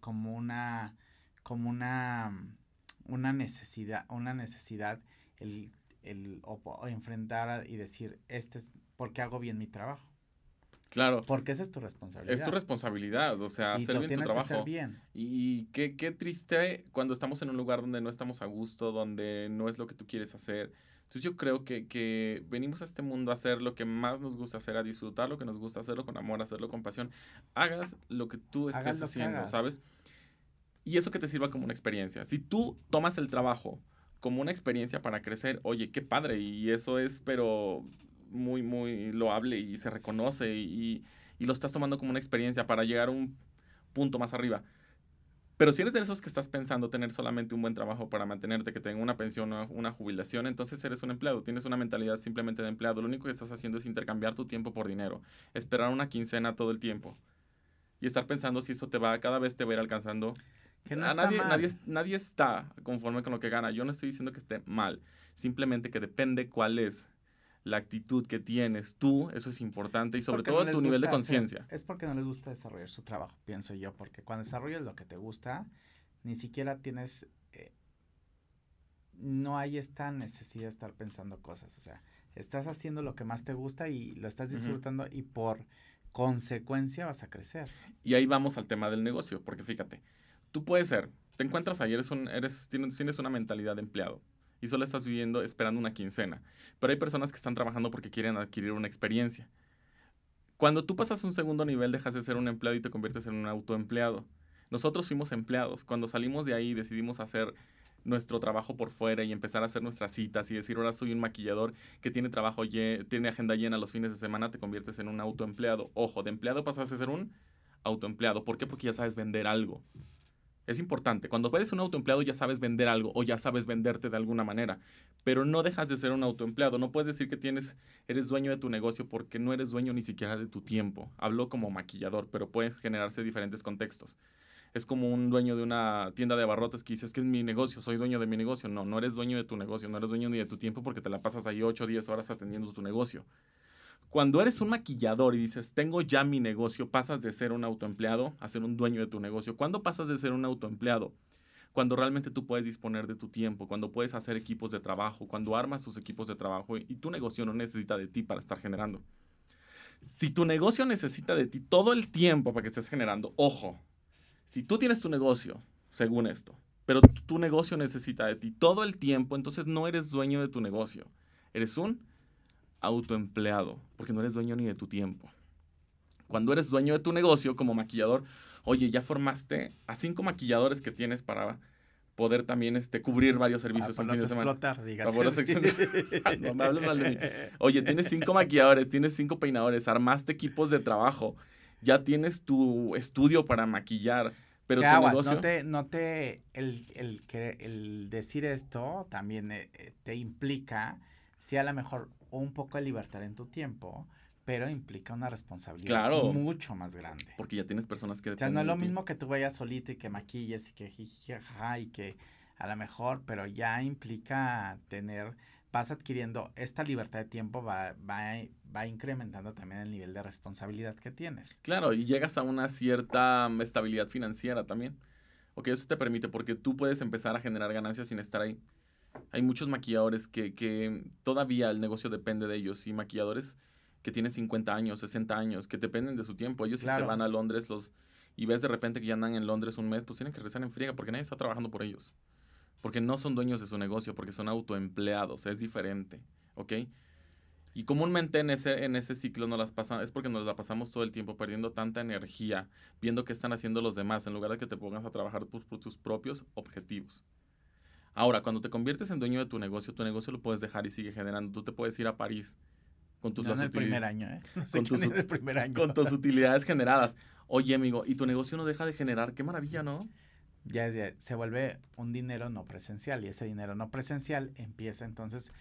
como una como una una necesidad, una necesidad el el o, o enfrentar y decir, este es porque hago bien mi trabajo. Claro, Porque esa es tu responsabilidad. es tu responsabilidad, o sea, y hacer bien tu tienes que hacer trabajo. bien. Y qué, qué triste cuando estamos en un lugar donde no estamos a gusto, donde no es lo que tú quieres hacer. Entonces yo creo que, que venimos a este mundo a hacer lo que más nos gusta hacer, a disfrutar lo que nos gusta, hacerlo con amor, hacerlo con pasión. Hagas lo que tú estés haciendo. ¿sabes? Y eso que te sirva como una experiencia. Si tú tomas el trabajo como una experiencia para crecer, oye, qué padre. Y eso es, pero muy, muy loable y se reconoce y, y lo estás tomando como una experiencia para llegar a un punto más arriba. Pero si eres de esos que estás pensando tener solamente un buen trabajo para mantenerte, que tenga una pensión o una jubilación, entonces eres un empleado, tienes una mentalidad simplemente de empleado. Lo único que estás haciendo es intercambiar tu tiempo por dinero, esperar una quincena todo el tiempo y estar pensando si eso te va, cada vez te va a ir alcanzando. Que no A está nadie, mal. nadie, nadie está conforme con lo que gana. Yo no estoy diciendo que esté mal, simplemente que depende cuál es la actitud que tienes tú, eso es importante y sobre todo no tu nivel de conciencia. Es porque no les gusta desarrollar su trabajo, pienso yo, porque cuando desarrollas lo que te gusta, ni siquiera tienes, eh, no hay esta necesidad de estar pensando cosas, o sea, estás haciendo lo que más te gusta y lo estás disfrutando y por consecuencia vas a crecer. Y ahí vamos al tema del negocio, porque fíjate, tú puedes ser, te encuentras ahí, eres un, eres, tienes, tienes una mentalidad de empleado y solo estás viviendo esperando una quincena. Pero hay personas que están trabajando porque quieren adquirir una experiencia. Cuando tú pasas a un segundo nivel, dejas de ser un empleado y te conviertes en un autoempleado. Nosotros fuimos empleados. Cuando salimos de ahí decidimos hacer nuestro trabajo por fuera y empezar a hacer nuestras citas y decir, ahora soy un maquillador que tiene trabajo, tiene agenda llena los fines de semana, te conviertes en un autoempleado. Ojo, de empleado pasas a ser un autoempleado. ¿Por qué? Porque ya sabes vender algo. Es importante. Cuando eres un autoempleado ya sabes vender algo o ya sabes venderte de alguna manera, pero no dejas de ser un autoempleado. No puedes decir que tienes, eres dueño de tu negocio porque no eres dueño ni siquiera de tu tiempo. Hablo como maquillador, pero pueden generarse diferentes contextos. Es como un dueño de una tienda de abarrotes que dices que es mi negocio, soy dueño de mi negocio. No, no eres dueño de tu negocio, no eres dueño ni de tu tiempo porque te la pasas ahí 8 o 10 horas atendiendo tu negocio. Cuando eres un maquillador y dices, tengo ya mi negocio, pasas de ser un autoempleado a ser un dueño de tu negocio. ¿Cuándo pasas de ser un autoempleado? cuando realmente tú puedes disponer de tu tiempo, cuando puedes hacer equipos de trabajo, cuando armas tus equipos de trabajo y, tu negocio no necesita de ti para estar generando. Si tu negocio necesita de ti todo el tiempo para que estés generando, ojo, si tú tienes tu negocio, según esto, pero tu negocio necesita de ti todo el tiempo, entonces no eres dueño de tu negocio. Eres un autoempleado, porque no eres dueño ni de tu tiempo. Cuando eres dueño de tu negocio como maquillador, oye, ya formaste a cinco maquilladores que tienes para poder también este, cubrir varios servicios para semana. explotar, digas. *laughs* no me hables mal de mí. Oye, tienes cinco maquilladores, tienes cinco peinadores, armaste equipos de trabajo, ya tienes tu estudio para maquillar. Pero tu negocio... No te, no te el, el, el decir esto también eh, eh, te implica, si a lo mejor un poco de libertad en tu tiempo, pero implica una responsabilidad mucho más grande. Porque ya tienes personas que... O sea, no es lo mismo que tú vayas solito y que maquilles y que jijaja y que a lo mejor, pero ya implica tener, vas adquiriendo esta libertad de tiempo, va, va, va incrementando también el nivel de responsabilidad que tienes. Claro, y llegas a una cierta estabilidad financiera también. Ok, eso te permite porque tú puedes empezar a generar ganancias sin estar ahí. Hay muchos maquilladores que, que todavía el negocio depende de ellos y maquilladores que tienen 50 años, 60 años, que dependen de su tiempo. Ellos si se van a Londres los y ves de repente que ya andan en Londres un mes, pues tienen que regresar en friega porque nadie está trabajando por ellos. Porque no son dueños de su negocio, porque son autoempleados, es diferente, ¿ok? Y comúnmente en ese, en ese ciclo no las pasa, es porque nos la pasamos todo el tiempo perdiendo tanta energía, viendo qué están haciendo los demás, en lugar de que te pongas a trabajar por, por tus propios objetivos. Ahora, cuando te conviertes en dueño de tu negocio, tu negocio lo puedes dejar y sigue generando. Tú te puedes ir a París con tus, el primer año, ¿eh? *laughs* con, tus, el primer año. con tus *laughs* utilidades generadas. Oye, amigo, y tu negocio no deja de generar. Qué maravilla, ¿no? Ya, ya se vuelve un dinero no presencial y ese dinero no presencial empieza entonces,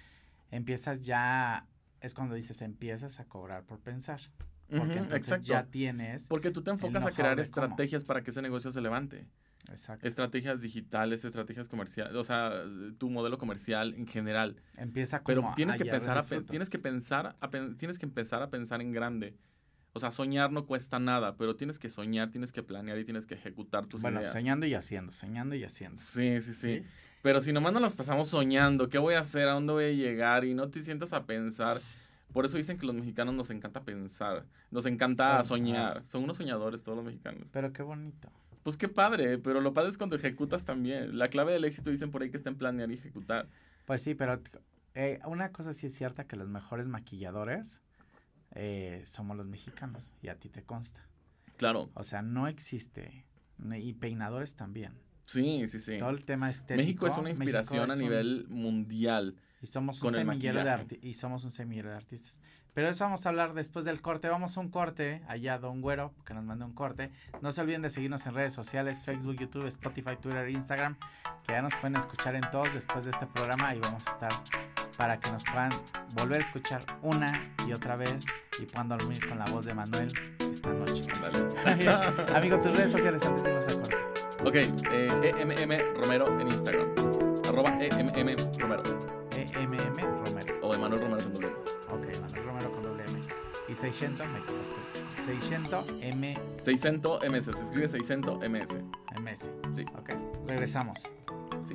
empiezas ya, es cuando dices, empiezas a cobrar por pensar. Porque entonces ya tienes. Porque tú te enfocas a crear estrategias para que ese negocio se levante. Exacto. Estrategias digitales, estrategias comerciales, o sea, tu modelo comercial en general. Empieza como Pero tienes que pensar a, tienes que pensar a, tienes que empezar a pensar en grande. O sea, soñar no cuesta nada, pero tienes que soñar, tienes que planear y tienes que ejecutar tus ideas. Bueno, soñando y haciendo, soñando y haciendo. Sí, sí, sí, Pero si nomás nos las pasamos soñando, ¿qué voy a hacer? ¿A dónde voy a llegar? Y no te sientas a pensar. Por eso dicen que los mexicanos nos encanta pensar, nos encanta soñar. Son unos soñadores todos los mexicanos. Pero qué bonito. Pues qué padre, pero lo padre es cuando ejecutas también. La clave del éxito dicen por ahí que está en planear y ejecutar. Pues sí, pero eh, una cosa sí es cierta que los mejores maquilladores eh, somos los mexicanos y a ti te consta. Claro. O sea, no existe y peinadores también. Sí, sí, sí. Todo el tema estético. México es una inspiración a nivel mundial. Y somos un semillero de y somos un semillero de artistas. Pero eso vamos a hablar después del corte. Vamos a un corte. Allá Don Güero, que nos mande un corte. No se olviden de seguirnos en redes sociales, Facebook, YouTube, Spotify, Twitter, Instagram. Que ya nos pueden escuchar en todos después de este programa. Y vamos a estar para que nos puedan volver a escuchar una y otra vez. Y puedan dormir con la voz de Manuel esta noche. *laughs* Amigo, tus redes sociales antes de irnos al corte. Ok, eh, EMM Romero en Instagram. Arroba EMM Romero. EMM Romero. O Emanuel Romero en y 600 me 600 M. 600 MS, se escribe 600 MS. MS. Sí. Ok, regresamos. Sí.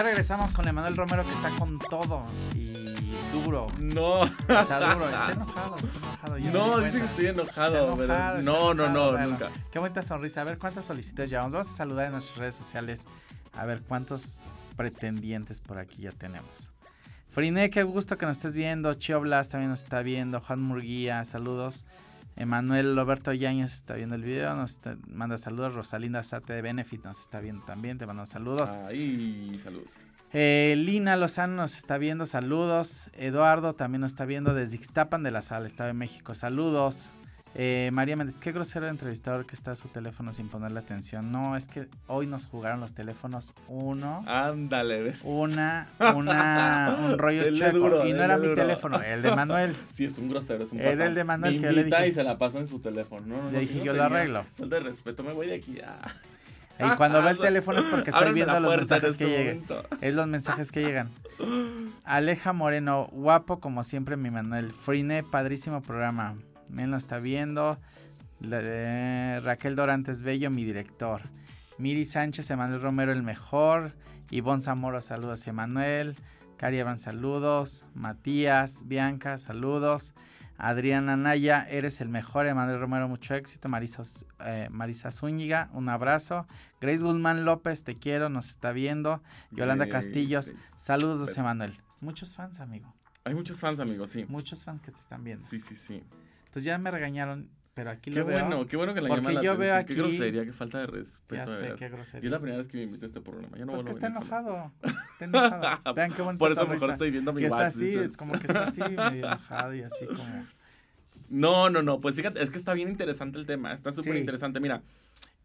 Ya regresamos con Emanuel Romero que está con todo y duro. No. Está duro, está enojado, está enojado. yo No, di dice que estoy enojado. Está no, no, enojado, no, bueno. nunca. Qué bonita sonrisa. A ver cuántas solicitudes llevamos. Vamos a saludar en nuestras redes sociales. A ver cuántos pretendientes por aquí ya tenemos. Friné, qué gusto que nos estés viendo. Chio Blas también nos está viendo. Juan Murguía, saludos. Emanuel Roberto Yáñez está viendo el video. Nos está- manda saludos. Rosalinda Sarte de Benefit nos está viendo también. Te mando saludos. Ay, saludos. Eh, Lina Lozano nos está viendo, saludos. Eduardo también nos está viendo desde Ixtapan de la Sala, Estado de México, saludos. Eh, María Méndez, qué grosero entrevistador que está a su teléfono sin ponerle atención. No, es que hoy nos jugaron los teléfonos uno, Ándale, ves. una, una, *laughs* un rollo duro, y no era mi duro. teléfono, el de Manuel. *laughs* Sí, es un grosero, es un Era el de Manuel Me que yo le dije- y se la pasa en su teléfono. No, no, no, Le dije, yo lo arreglo. Falta de respeto, me voy de aquí. Y cuando ve el *laughs* teléfono es porque estoy viendo los mensajes que este llegan. momento. Es los mensajes que llegan. Aleja Moreno, guapo como siempre, mi Manuel. Frine, padrísimo programa. Él nos está viendo. Raquel Dorantes Bello, mi director. Miri Sánchez, Emanuel Romero, el mejor. Ivonne Zamora, saludos, Emanuel. Cari Evan, saludos. Matías, Bianca, saludos. Adriana Naya, eres el mejor. Emanuel Romero, mucho éxito. Marisa, eh, Marisa Zúñiga, un abrazo. Grace Guzmán López, te quiero, nos está viendo. Yolanda Grace, Castillos, Grace. saludos, Beso. Emanuel. Muchos fans, amigo. Hay muchos fans, amigos, sí. Muchos fans que te están viendo. Sí, sí, sí. Entonces ya me regañaron, pero aquí Qué lo veo. bueno, qué bueno que la llaman la yo veo atención. Qué aquí- grosería, qué falta de respeto. Ya sé, qué Y es grosería. la primera vez que me invita a este programa. Ya no Pues que está enojado. Está enojado. *laughs* Vean qué bonita Por eso mejor estoy viendo mi Que está así, es como que está así, *laughs* medio enojado y así como... No, no, no. Pues fíjate, es que está bien interesante el tema. Está súper Sí. interesante. Mira,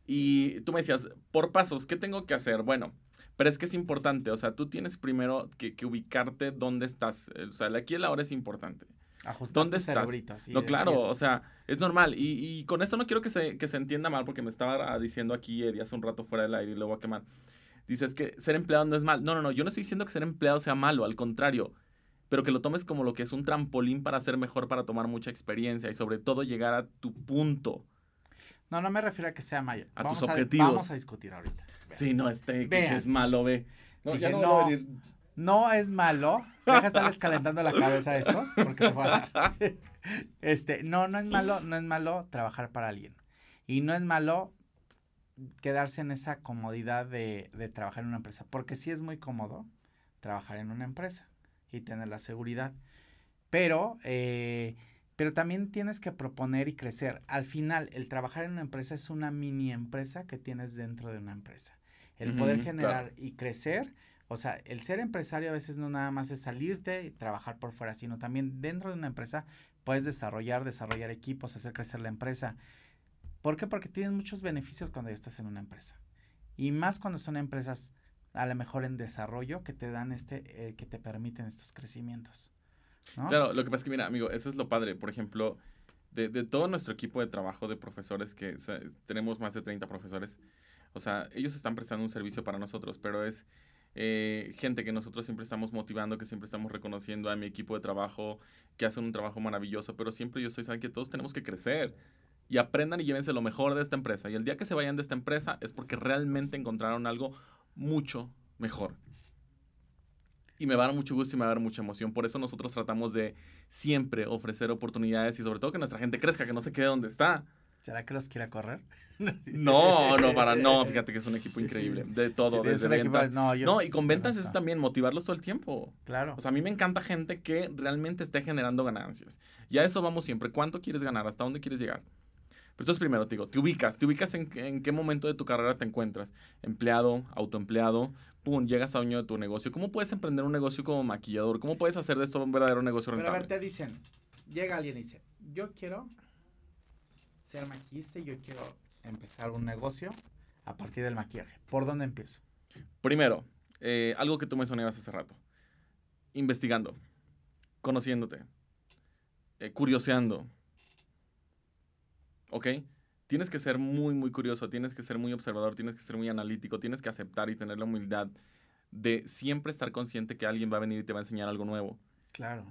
y tú me decías, por pasos, ¿qué tengo que hacer? Bueno, pero es que es importante. O sea, tú tienes primero que, que ubicarte dónde estás. O sea, el aquí y el ahora es importante. Ajustar ¿Dónde estás? así no, claro, decir, o sea, es normal. Y, y con esto no quiero que se, que se entienda mal, porque me estaba diciendo aquí Eddie hace un rato fuera del aire y lo voy a quemar. Dices que ser empleado no es mal. No, no, no, yo no estoy diciendo que ser empleado sea malo, al contrario. Pero que lo tomes como lo que es un trampolín para ser mejor, para tomar mucha experiencia y sobre todo llegar a tu punto. No, no me refiero a que sea mayor. A vamos tus objetivos. vamos a discutir ahorita. Vean. Sí, no, este que, es malo, ve. No, Dije, ya no, no. voy a venir. No es malo. Deja estarles calentando la cabeza a estos, porque te voy a dar. Este, no, no es malo, no es malo trabajar para alguien. Y no es malo quedarse en esa comodidad de, de trabajar en una empresa. Porque sí es muy cómodo trabajar en una empresa y tener la seguridad. Pero, eh, pero también tienes que proponer y crecer. Al final, el trabajar en una empresa es una mini empresa que tienes dentro de una empresa. El poder generar y crecer, o sea, el ser empresario a veces no nada más es salirte y trabajar por fuera, sino también dentro de una empresa puedes desarrollar, desarrollar equipos, hacer crecer la empresa. ¿Por qué? Porque tienes muchos beneficios cuando ya estás en una empresa. Y más cuando son empresas a lo mejor en desarrollo que te dan este, eh, que te permiten estos crecimientos. Claro, lo que pasa es que, mira, amigo, eso es lo padre. Por ejemplo, de, todo nuestro equipo de trabajo de profesores, que tenemos más de 30 profesores, o sea, ellos están prestando un servicio para nosotros, pero es eh, gente que nosotros siempre estamos motivando, que siempre estamos reconociendo a mi equipo de trabajo, que hacen un trabajo maravilloso, pero siempre yo estoy saben que todos tenemos que crecer. Y aprendan y llévense lo mejor de esta empresa. Y el día que se vayan de esta empresa es porque realmente encontraron algo mucho mejor. Y me va a dar mucho gusto y me va a dar mucha emoción. Por eso nosotros tratamos de siempre ofrecer oportunidades y sobre todo que nuestra gente crezca, que no se quede donde está. ¿Será que los quiera correr? *laughs* No, no, para, no, *laughs* fíjate que es un equipo increíble. De todo, Sí, desde un equipo- ventas. no, yo- No, y con ventas es también motivarlos todo el tiempo. Claro. O sea, a mí me encanta gente que realmente esté generando ganancias. Y a eso vamos siempre. ¿Cuánto quieres ganar? ¿Hasta dónde quieres llegar? Pero entonces primero te digo, te ubicas, te ubicas en, qué- en qué momento de tu carrera te encuentras. Empleado, autoempleado, pum, llegas a dueño de tu negocio. ¿Cómo puedes emprender un negocio como maquillador? ¿Cómo puedes hacer de esto un verdadero negocio Pero a rentable? ver, te dicen, llega alguien y dice, yo quiero ser maquillista y yo quiero empezar un negocio a partir del maquillaje. ¿Por dónde empiezo? Primero, eh, algo que tú mencionabas hace rato. Investigando, conociéndote, eh, curioseando. ¿Ok? Tienes que ser muy, muy curioso, tienes que ser muy observador, tienes que ser muy analítico, tienes que aceptar y tener la humildad de siempre estar consciente que alguien va a venir y te va a enseñar algo nuevo. Claro.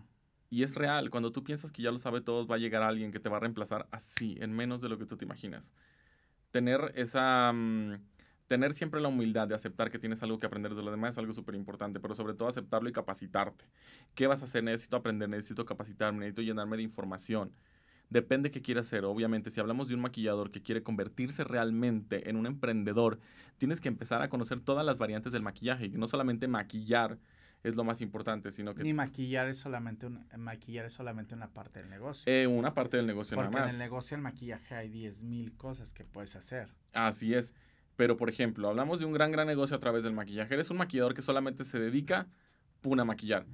Y es real, cuando tú piensas que ya lo sabe todo, va a llegar alguien que te va a reemplazar así, en menos de lo que tú te imaginas. Tener esa, mm, tener siempre la humildad de aceptar que tienes algo que aprender de los demás es algo súper importante, pero sobre todo aceptarlo y capacitarte. ¿Qué vas a hacer? Necesito aprender, necesito capacitarme, necesito llenarme de información. Depende qué quiera hacer. Obviamente, si hablamos de un maquillador que quiere convertirse realmente en un emprendedor, tienes que empezar a conocer todas las variantes del maquillaje y no solamente maquillar es lo más importante, sino que... Ni maquillar es solamente, un, maquillar es solamente una parte del negocio. Eh, una parte del negocio Porque nada más. en el negocio del maquillaje hay 10.000 cosas que puedes hacer. Así es. Pero, por ejemplo, hablamos de un gran, gran negocio a través del maquillaje. Eres un maquillador que solamente se dedica, pum, a maquillar.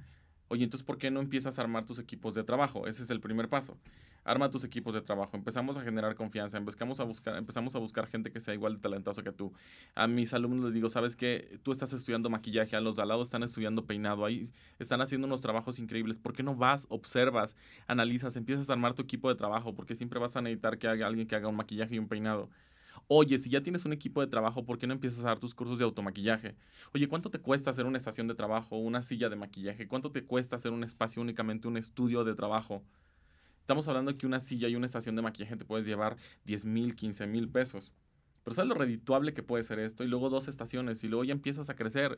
Oye, entonces, ¿por qué no empiezas a armar tus equipos de trabajo? Ese es el primer paso. Arma tus equipos de trabajo. Empezamos a generar confianza. Empezamos a buscar, empezamos a buscar gente que sea igual de talentosa que tú. A mis alumnos les digo, ¿sabes qué? Tú estás estudiando maquillaje, a los de al lado están estudiando peinado, ahí están haciendo unos trabajos increíbles. ¿Por qué no vas, observas, analizas, empiezas a armar tu equipo de trabajo? Porque siempre vas a necesitar que haya alguien que haga un maquillaje y un peinado. Oye, si ya tienes un equipo de trabajo, ¿por qué no empiezas a dar tus cursos de automaquillaje? Oye, ¿cuánto te cuesta hacer una estación de trabajo, una silla de maquillaje? ¿Cuánto te cuesta hacer un espacio únicamente, un estudio de trabajo? Estamos hablando que una silla y una estación de maquillaje te puedes llevar 10 mil, 15 mil pesos. Pero ¿sabes lo redituable que puede ser esto? Y luego dos estaciones y luego ya empiezas a crecer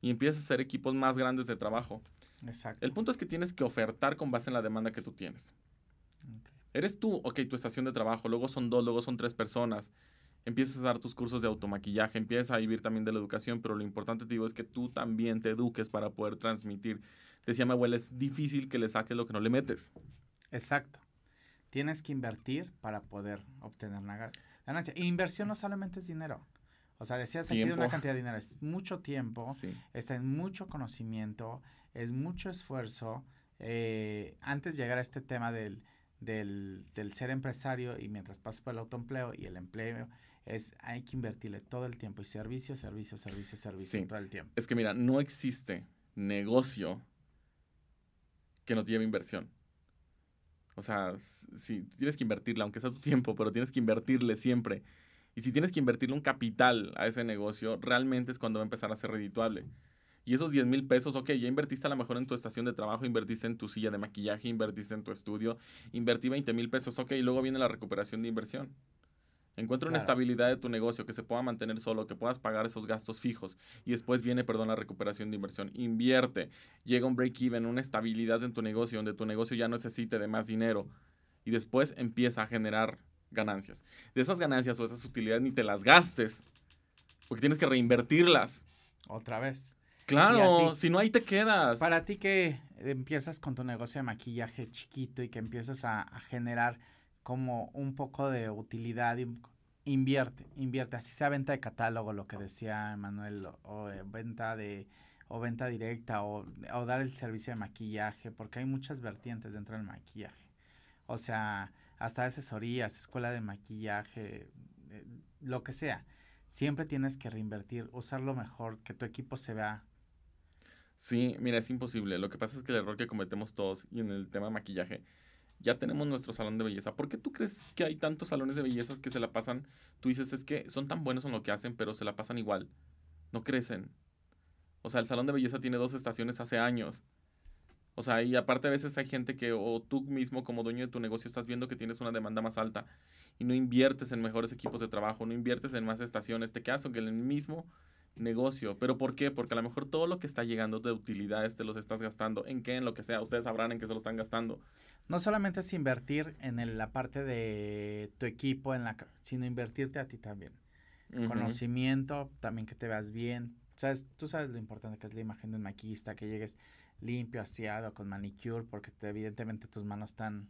y empiezas a hacer equipos más grandes de trabajo. Exacto. El punto es que tienes que ofertar con base en la demanda que tú tienes. Eres tú, ok, tu estación de trabajo, luego son dos, luego son tres personas. Empiezas a dar tus cursos de automaquillaje, empiezas a vivir también de la educación, pero lo importante, te digo, es que tú también te eduques para poder transmitir. Decía mi abuela, es difícil que le saques lo que no le metes. Exacto. Tienes que invertir para poder obtener una ga- ganancia. E inversión no solamente es dinero. O sea, decías aquí de una cantidad de dinero, es mucho tiempo, Sí. está en mucho conocimiento, es mucho esfuerzo. eh, antes de llegar a este tema del, del, del ser empresario y mientras pasas por el autoempleo y el empleo, es hay que invertirle todo el tiempo y servicio, servicio, servicio, servicio Sí. todo el tiempo. Es que mira, no existe negocio que no te lleve inversión. O sea, s- sí, tienes que invertirle, aunque sea tu tiempo, pero tienes que invertirle siempre. Y si tienes que invertirle un capital a ese negocio, realmente es cuando va a empezar a ser redituable. Y esos 10 mil pesos, ok, ya invertiste a lo mejor en tu estación de trabajo, invertiste en tu silla de maquillaje, invertiste en tu estudio, invertí 20 mil pesos, ok, y luego viene la recuperación de inversión. Encuentra una Claro. estabilidad de tu negocio que se pueda mantener solo, que puedas pagar esos gastos fijos y después viene, perdón, la recuperación de inversión. Invierte, llega un break-even, una estabilidad en tu negocio, donde tu negocio ya necesite de más dinero y después empieza a generar ganancias. De esas ganancias o esas utilidades ni te las gastes, porque tienes que reinvertirlas. Otra vez. Claro, así. si no ahí te quedas. Para ti que empiezas con tu negocio de maquillaje chiquito y que empiezas a, a generar como un poco de utilidad, invierte, invierte, así sea venta de catálogo, lo que decía Manuel, o, eh, venta de o venta directa o, o dar el servicio de maquillaje, porque hay muchas vertientes dentro del maquillaje. O sea, hasta asesorías, escuela de maquillaje, eh, lo que sea. Siempre tienes que reinvertir, usarlo mejor, que tu equipo se vea Sí, mira, es imposible. Lo que pasa es que el error que cometemos todos y en el tema de maquillaje, ya tenemos nuestro salón de belleza. ¿Por qué tú crees que hay tantos salones de bellezas que se la pasan? Tú dices, es que son tan buenos en lo que hacen, pero se la pasan igual. No crecen. O sea, el salón de belleza tiene dos estaciones hace años. O sea, y aparte a veces hay gente que, o tú mismo como dueño de tu negocio, estás viendo que tienes una demanda más alta y no inviertes en mejores equipos de trabajo, no inviertes en más estaciones, te quedas con el mismo negocio. ¿Pero por qué? Porque a lo mejor todo lo que está llegando de utilidades te los estás gastando. ¿En qué? En lo que sea. Ustedes sabrán en qué se lo están gastando. No solamente es invertir en el- la parte de tu equipo, en la, sino invertirte a ti también. Conocimiento, también que te veas bien. Sabes, tú sabes lo importante que es la imagen de un maquillista, que llegues limpio, aseado, con manicure, porque te- evidentemente tus manos están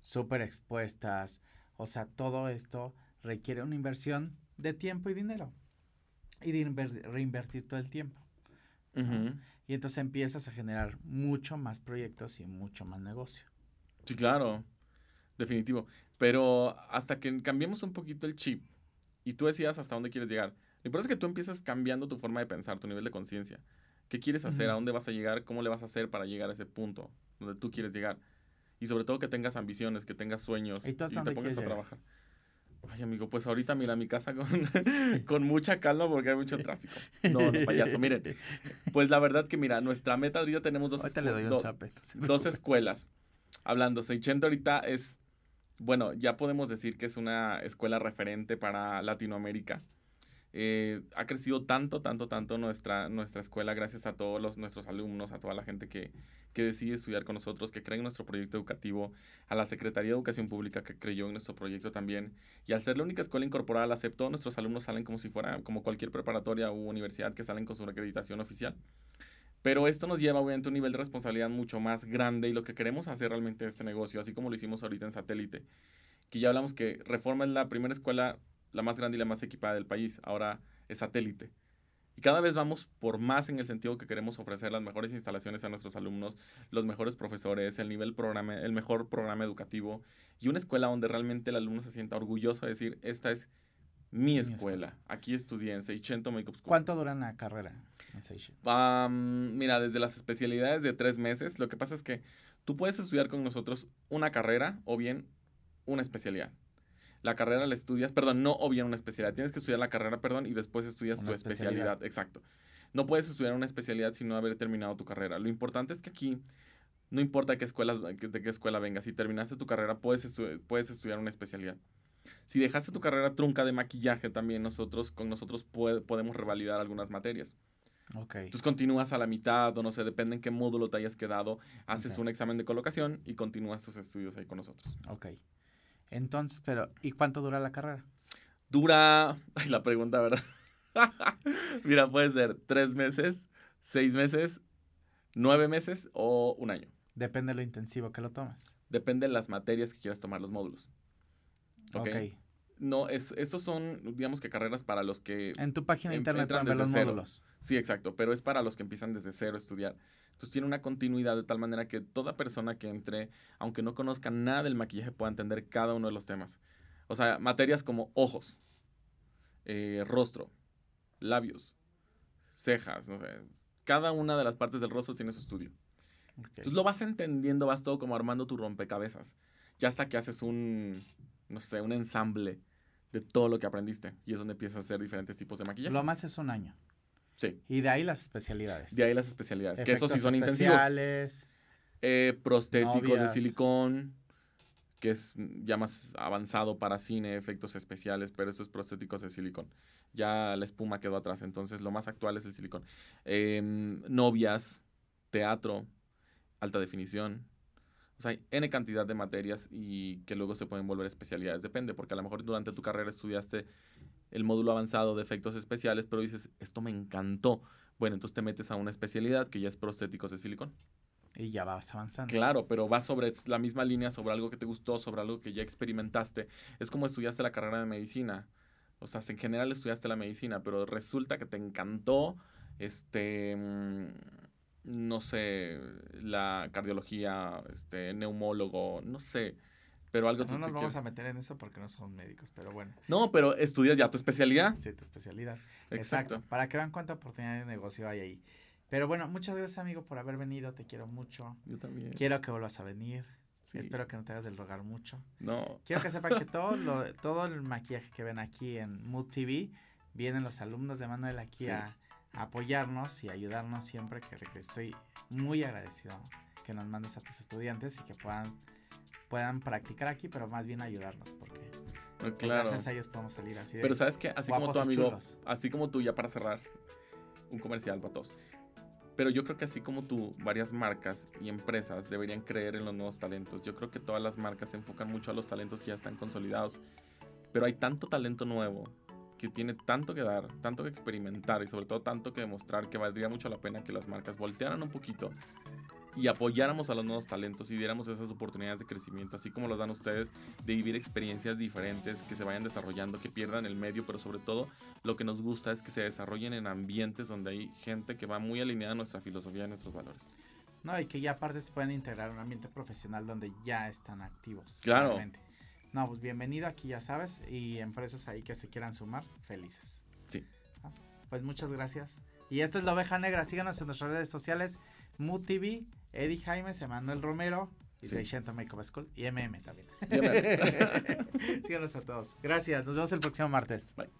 súper expuestas. O sea, todo esto requiere una inversión de tiempo y dinero. Y de inver- reinvertir todo el tiempo. Y entonces empiezas a generar mucho más proyectos y mucho más negocio. Sí, claro. Definitivo. Pero hasta que cambiemos un poquito el chip y tú decidas hasta dónde quieres llegar. Lo importante es que tú empieces cambiando tu forma de pensar, tu nivel de conciencia. ¿Qué quieres hacer? ¿A dónde vas a llegar? ¿Cómo le vas a hacer para llegar a ese punto donde tú quieres llegar? Y sobre todo que tengas ambiciones, que tengas sueños ¿Y te pongas a llegar? trabajar. Ay, amigo, pues ahorita mira mi casa con, *laughs* con mucha calma porque hay mucho tráfico. No, no, payaso. Miren, pues la verdad que mira, nuestra meta ahorita tenemos dos, Ahorita le escu- doy un do- zape. dos escuelas. Hablando, Seichento ahorita es, bueno, ya podemos decir que es una escuela referente para Latinoamérica. Eh, ha crecido tanto, tanto, tanto nuestra, nuestra escuela gracias a todos los, nuestros alumnos, a toda la gente que, que decide estudiar con nosotros, que cree en nuestro proyecto educativo, a la Secretaría de Educación Pública que creyó en nuestro proyecto también. Y al ser la única escuela incorporada al CEP, todos nuestros alumnos salen como si fuera como cualquier preparatoria u universidad que salen con su acreditación oficial. Pero esto nos lleva obviamente a un nivel de responsabilidad mucho más grande y lo que queremos hacer realmente en este negocio, así como lo hicimos ahorita en satélite, que ya hablamos que Reforma es la primera escuela la más grande y la más equipada del país. Ahora es satélite. Y cada vez vamos por más en el sentido que queremos ofrecer las mejores instalaciones a nuestros alumnos, los mejores profesores, el nivel programa, el mejor programa educativo y una escuela donde realmente el alumno se sienta orgulloso de decir, esta es mi escuela. Aquí estudié en Seichento Makeup School. ¿Cuánto dura la carrera en mira, desde las especialidades de tres meses, lo que pasa es que tú puedes estudiar con nosotros una carrera o bien una especialidad la carrera la estudias, perdón, no o bien una especialidad. Tienes que estudiar la carrera, perdón, y después estudias tu especialidad. Exacto. No puedes estudiar una especialidad sin no haber terminado tu carrera. Lo importante es que aquí, no importa qué escuela, de qué escuela vengas, si terminaste tu carrera, puedes, puedes estudiar una especialidad. Si dejaste tu carrera trunca de maquillaje, también nosotros, con nosotros podemos revalidar algunas materias. Okay. Entonces continúas a la mitad o no sé, depende en qué módulo te hayas quedado, haces un examen de colocación y continúas tus estudios ahí con nosotros. Ok. Entonces, pero, ¿y cuánto dura la carrera? Dura, *laughs* ay, la pregunta, ¿verdad? *laughs* Mira, puede ser tres meses, seis meses, nueve meses o un año. Depende de lo intensivo que lo tomas. Depende de las materias que quieras tomar los módulos. Ok. No, es, estos son, digamos que carreras para los que... En tu página de internet entran los módulos. Sí, exacto, pero es para los que empiezan desde cero a estudiar. Entonces tiene una continuidad de tal manera que toda persona que entre, aunque no conozca nada del maquillaje, pueda entender cada uno de los temas. O sea, materias como ojos, eh, rostro, labios, cejas, no sé. Cada una de las partes del rostro tiene su estudio. Entonces lo vas entendiendo, vas todo como armando tu rompecabezas. Ya hasta que haces un, no sé, un ensamble de todo lo que aprendiste. Y es donde empiezas a hacer diferentes tipos de maquillaje. Lo más es un año. Sí. Y de ahí las especialidades. De ahí las especialidades. que esos sí son intensivos. Eh, prostéticos de silicón, que es ya más avanzado para cine, efectos especiales, pero esos prostéticos de silicón. Ya la espuma quedó atrás, entonces lo más actual es el silicón. Em, novias, teatro, alta definición. O sea, hay N cantidad de materias y que luego se pueden volver especialidades. Depende, porque a lo mejor durante tu carrera estudiaste el módulo avanzado de efectos especiales, pero dices, esto me encantó. Bueno, entonces te metes a una especialidad que ya es prostéticos de silicón. Y ya vas avanzando. Claro, pero vas sobre la misma línea, sobre algo que te gustó, sobre algo que ya experimentaste. Es como estudiaste la carrera de medicina. O sea, en general estudiaste la medicina, pero resulta que te encantó, este, mm, no sé, la cardiología, este, neumólogo, no sé pero algo No nos vamos a meter en eso porque no son médicos, pero bueno. No, pero estudias ya tu especialidad. Sí, tu especialidad. Exacto. Para que vean cuánta oportunidad de negocio hay ahí. Pero bueno, muchas gracias, amigo, por haber venido. Te quiero mucho. Yo también. Quiero que vuelvas a venir. Espero que no te hagas del rogar mucho. No. Quiero que sepan que *laughs* todo, lo, todo el maquillaje que ven aquí en Mood TV, vienen los alumnos de Manuel aquí a, apoyarnos y ayudarnos siempre, que, estoy muy agradecido que nos mandes a tus estudiantes y que puedan puedan practicar aquí, pero más bien ayudarnos, porque gracias a ellos podemos salir así. pero sabes que, así como tu amigo, así como tú, ya para cerrar, un comercial para todos. Pero yo creo que así como tú, varias marcas y empresas deberían creer en los nuevos talentos. Yo creo que todas las marcas se enfocan mucho a los talentos que ya están consolidados. Pero hay tanto talento nuevo que tiene tanto que dar, tanto que experimentar y sobre todo tanto que demostrar que valdría mucho la pena que las marcas voltearan un poquito y apoyáramos a los nuevos talentos y diéramos esas oportunidades de crecimiento, así como los dan ustedes, de vivir experiencias diferentes, que se vayan desarrollando, que pierdan el medio, pero sobre todo lo que nos gusta es que se desarrollen en ambientes donde hay gente que va muy alineada a nuestra filosofía y nuestros valores. No, y que ya aparte se pueden integrar en un ambiente profesional donde ya están activos. Claro. No, pues bienvenido aquí, ya sabes, y empresas ahí que se quieran sumar, felices. Sí. Pues muchas gracias. Y esto es La Oveja Negra. Síganos en nuestras redes sociales, MUTV, Eddie Jaimes, Emanuel Romero y sí. Makeup School y MM también. *laughs* Síganos a todos. Gracias. Nos vemos el próximo martes. Bye.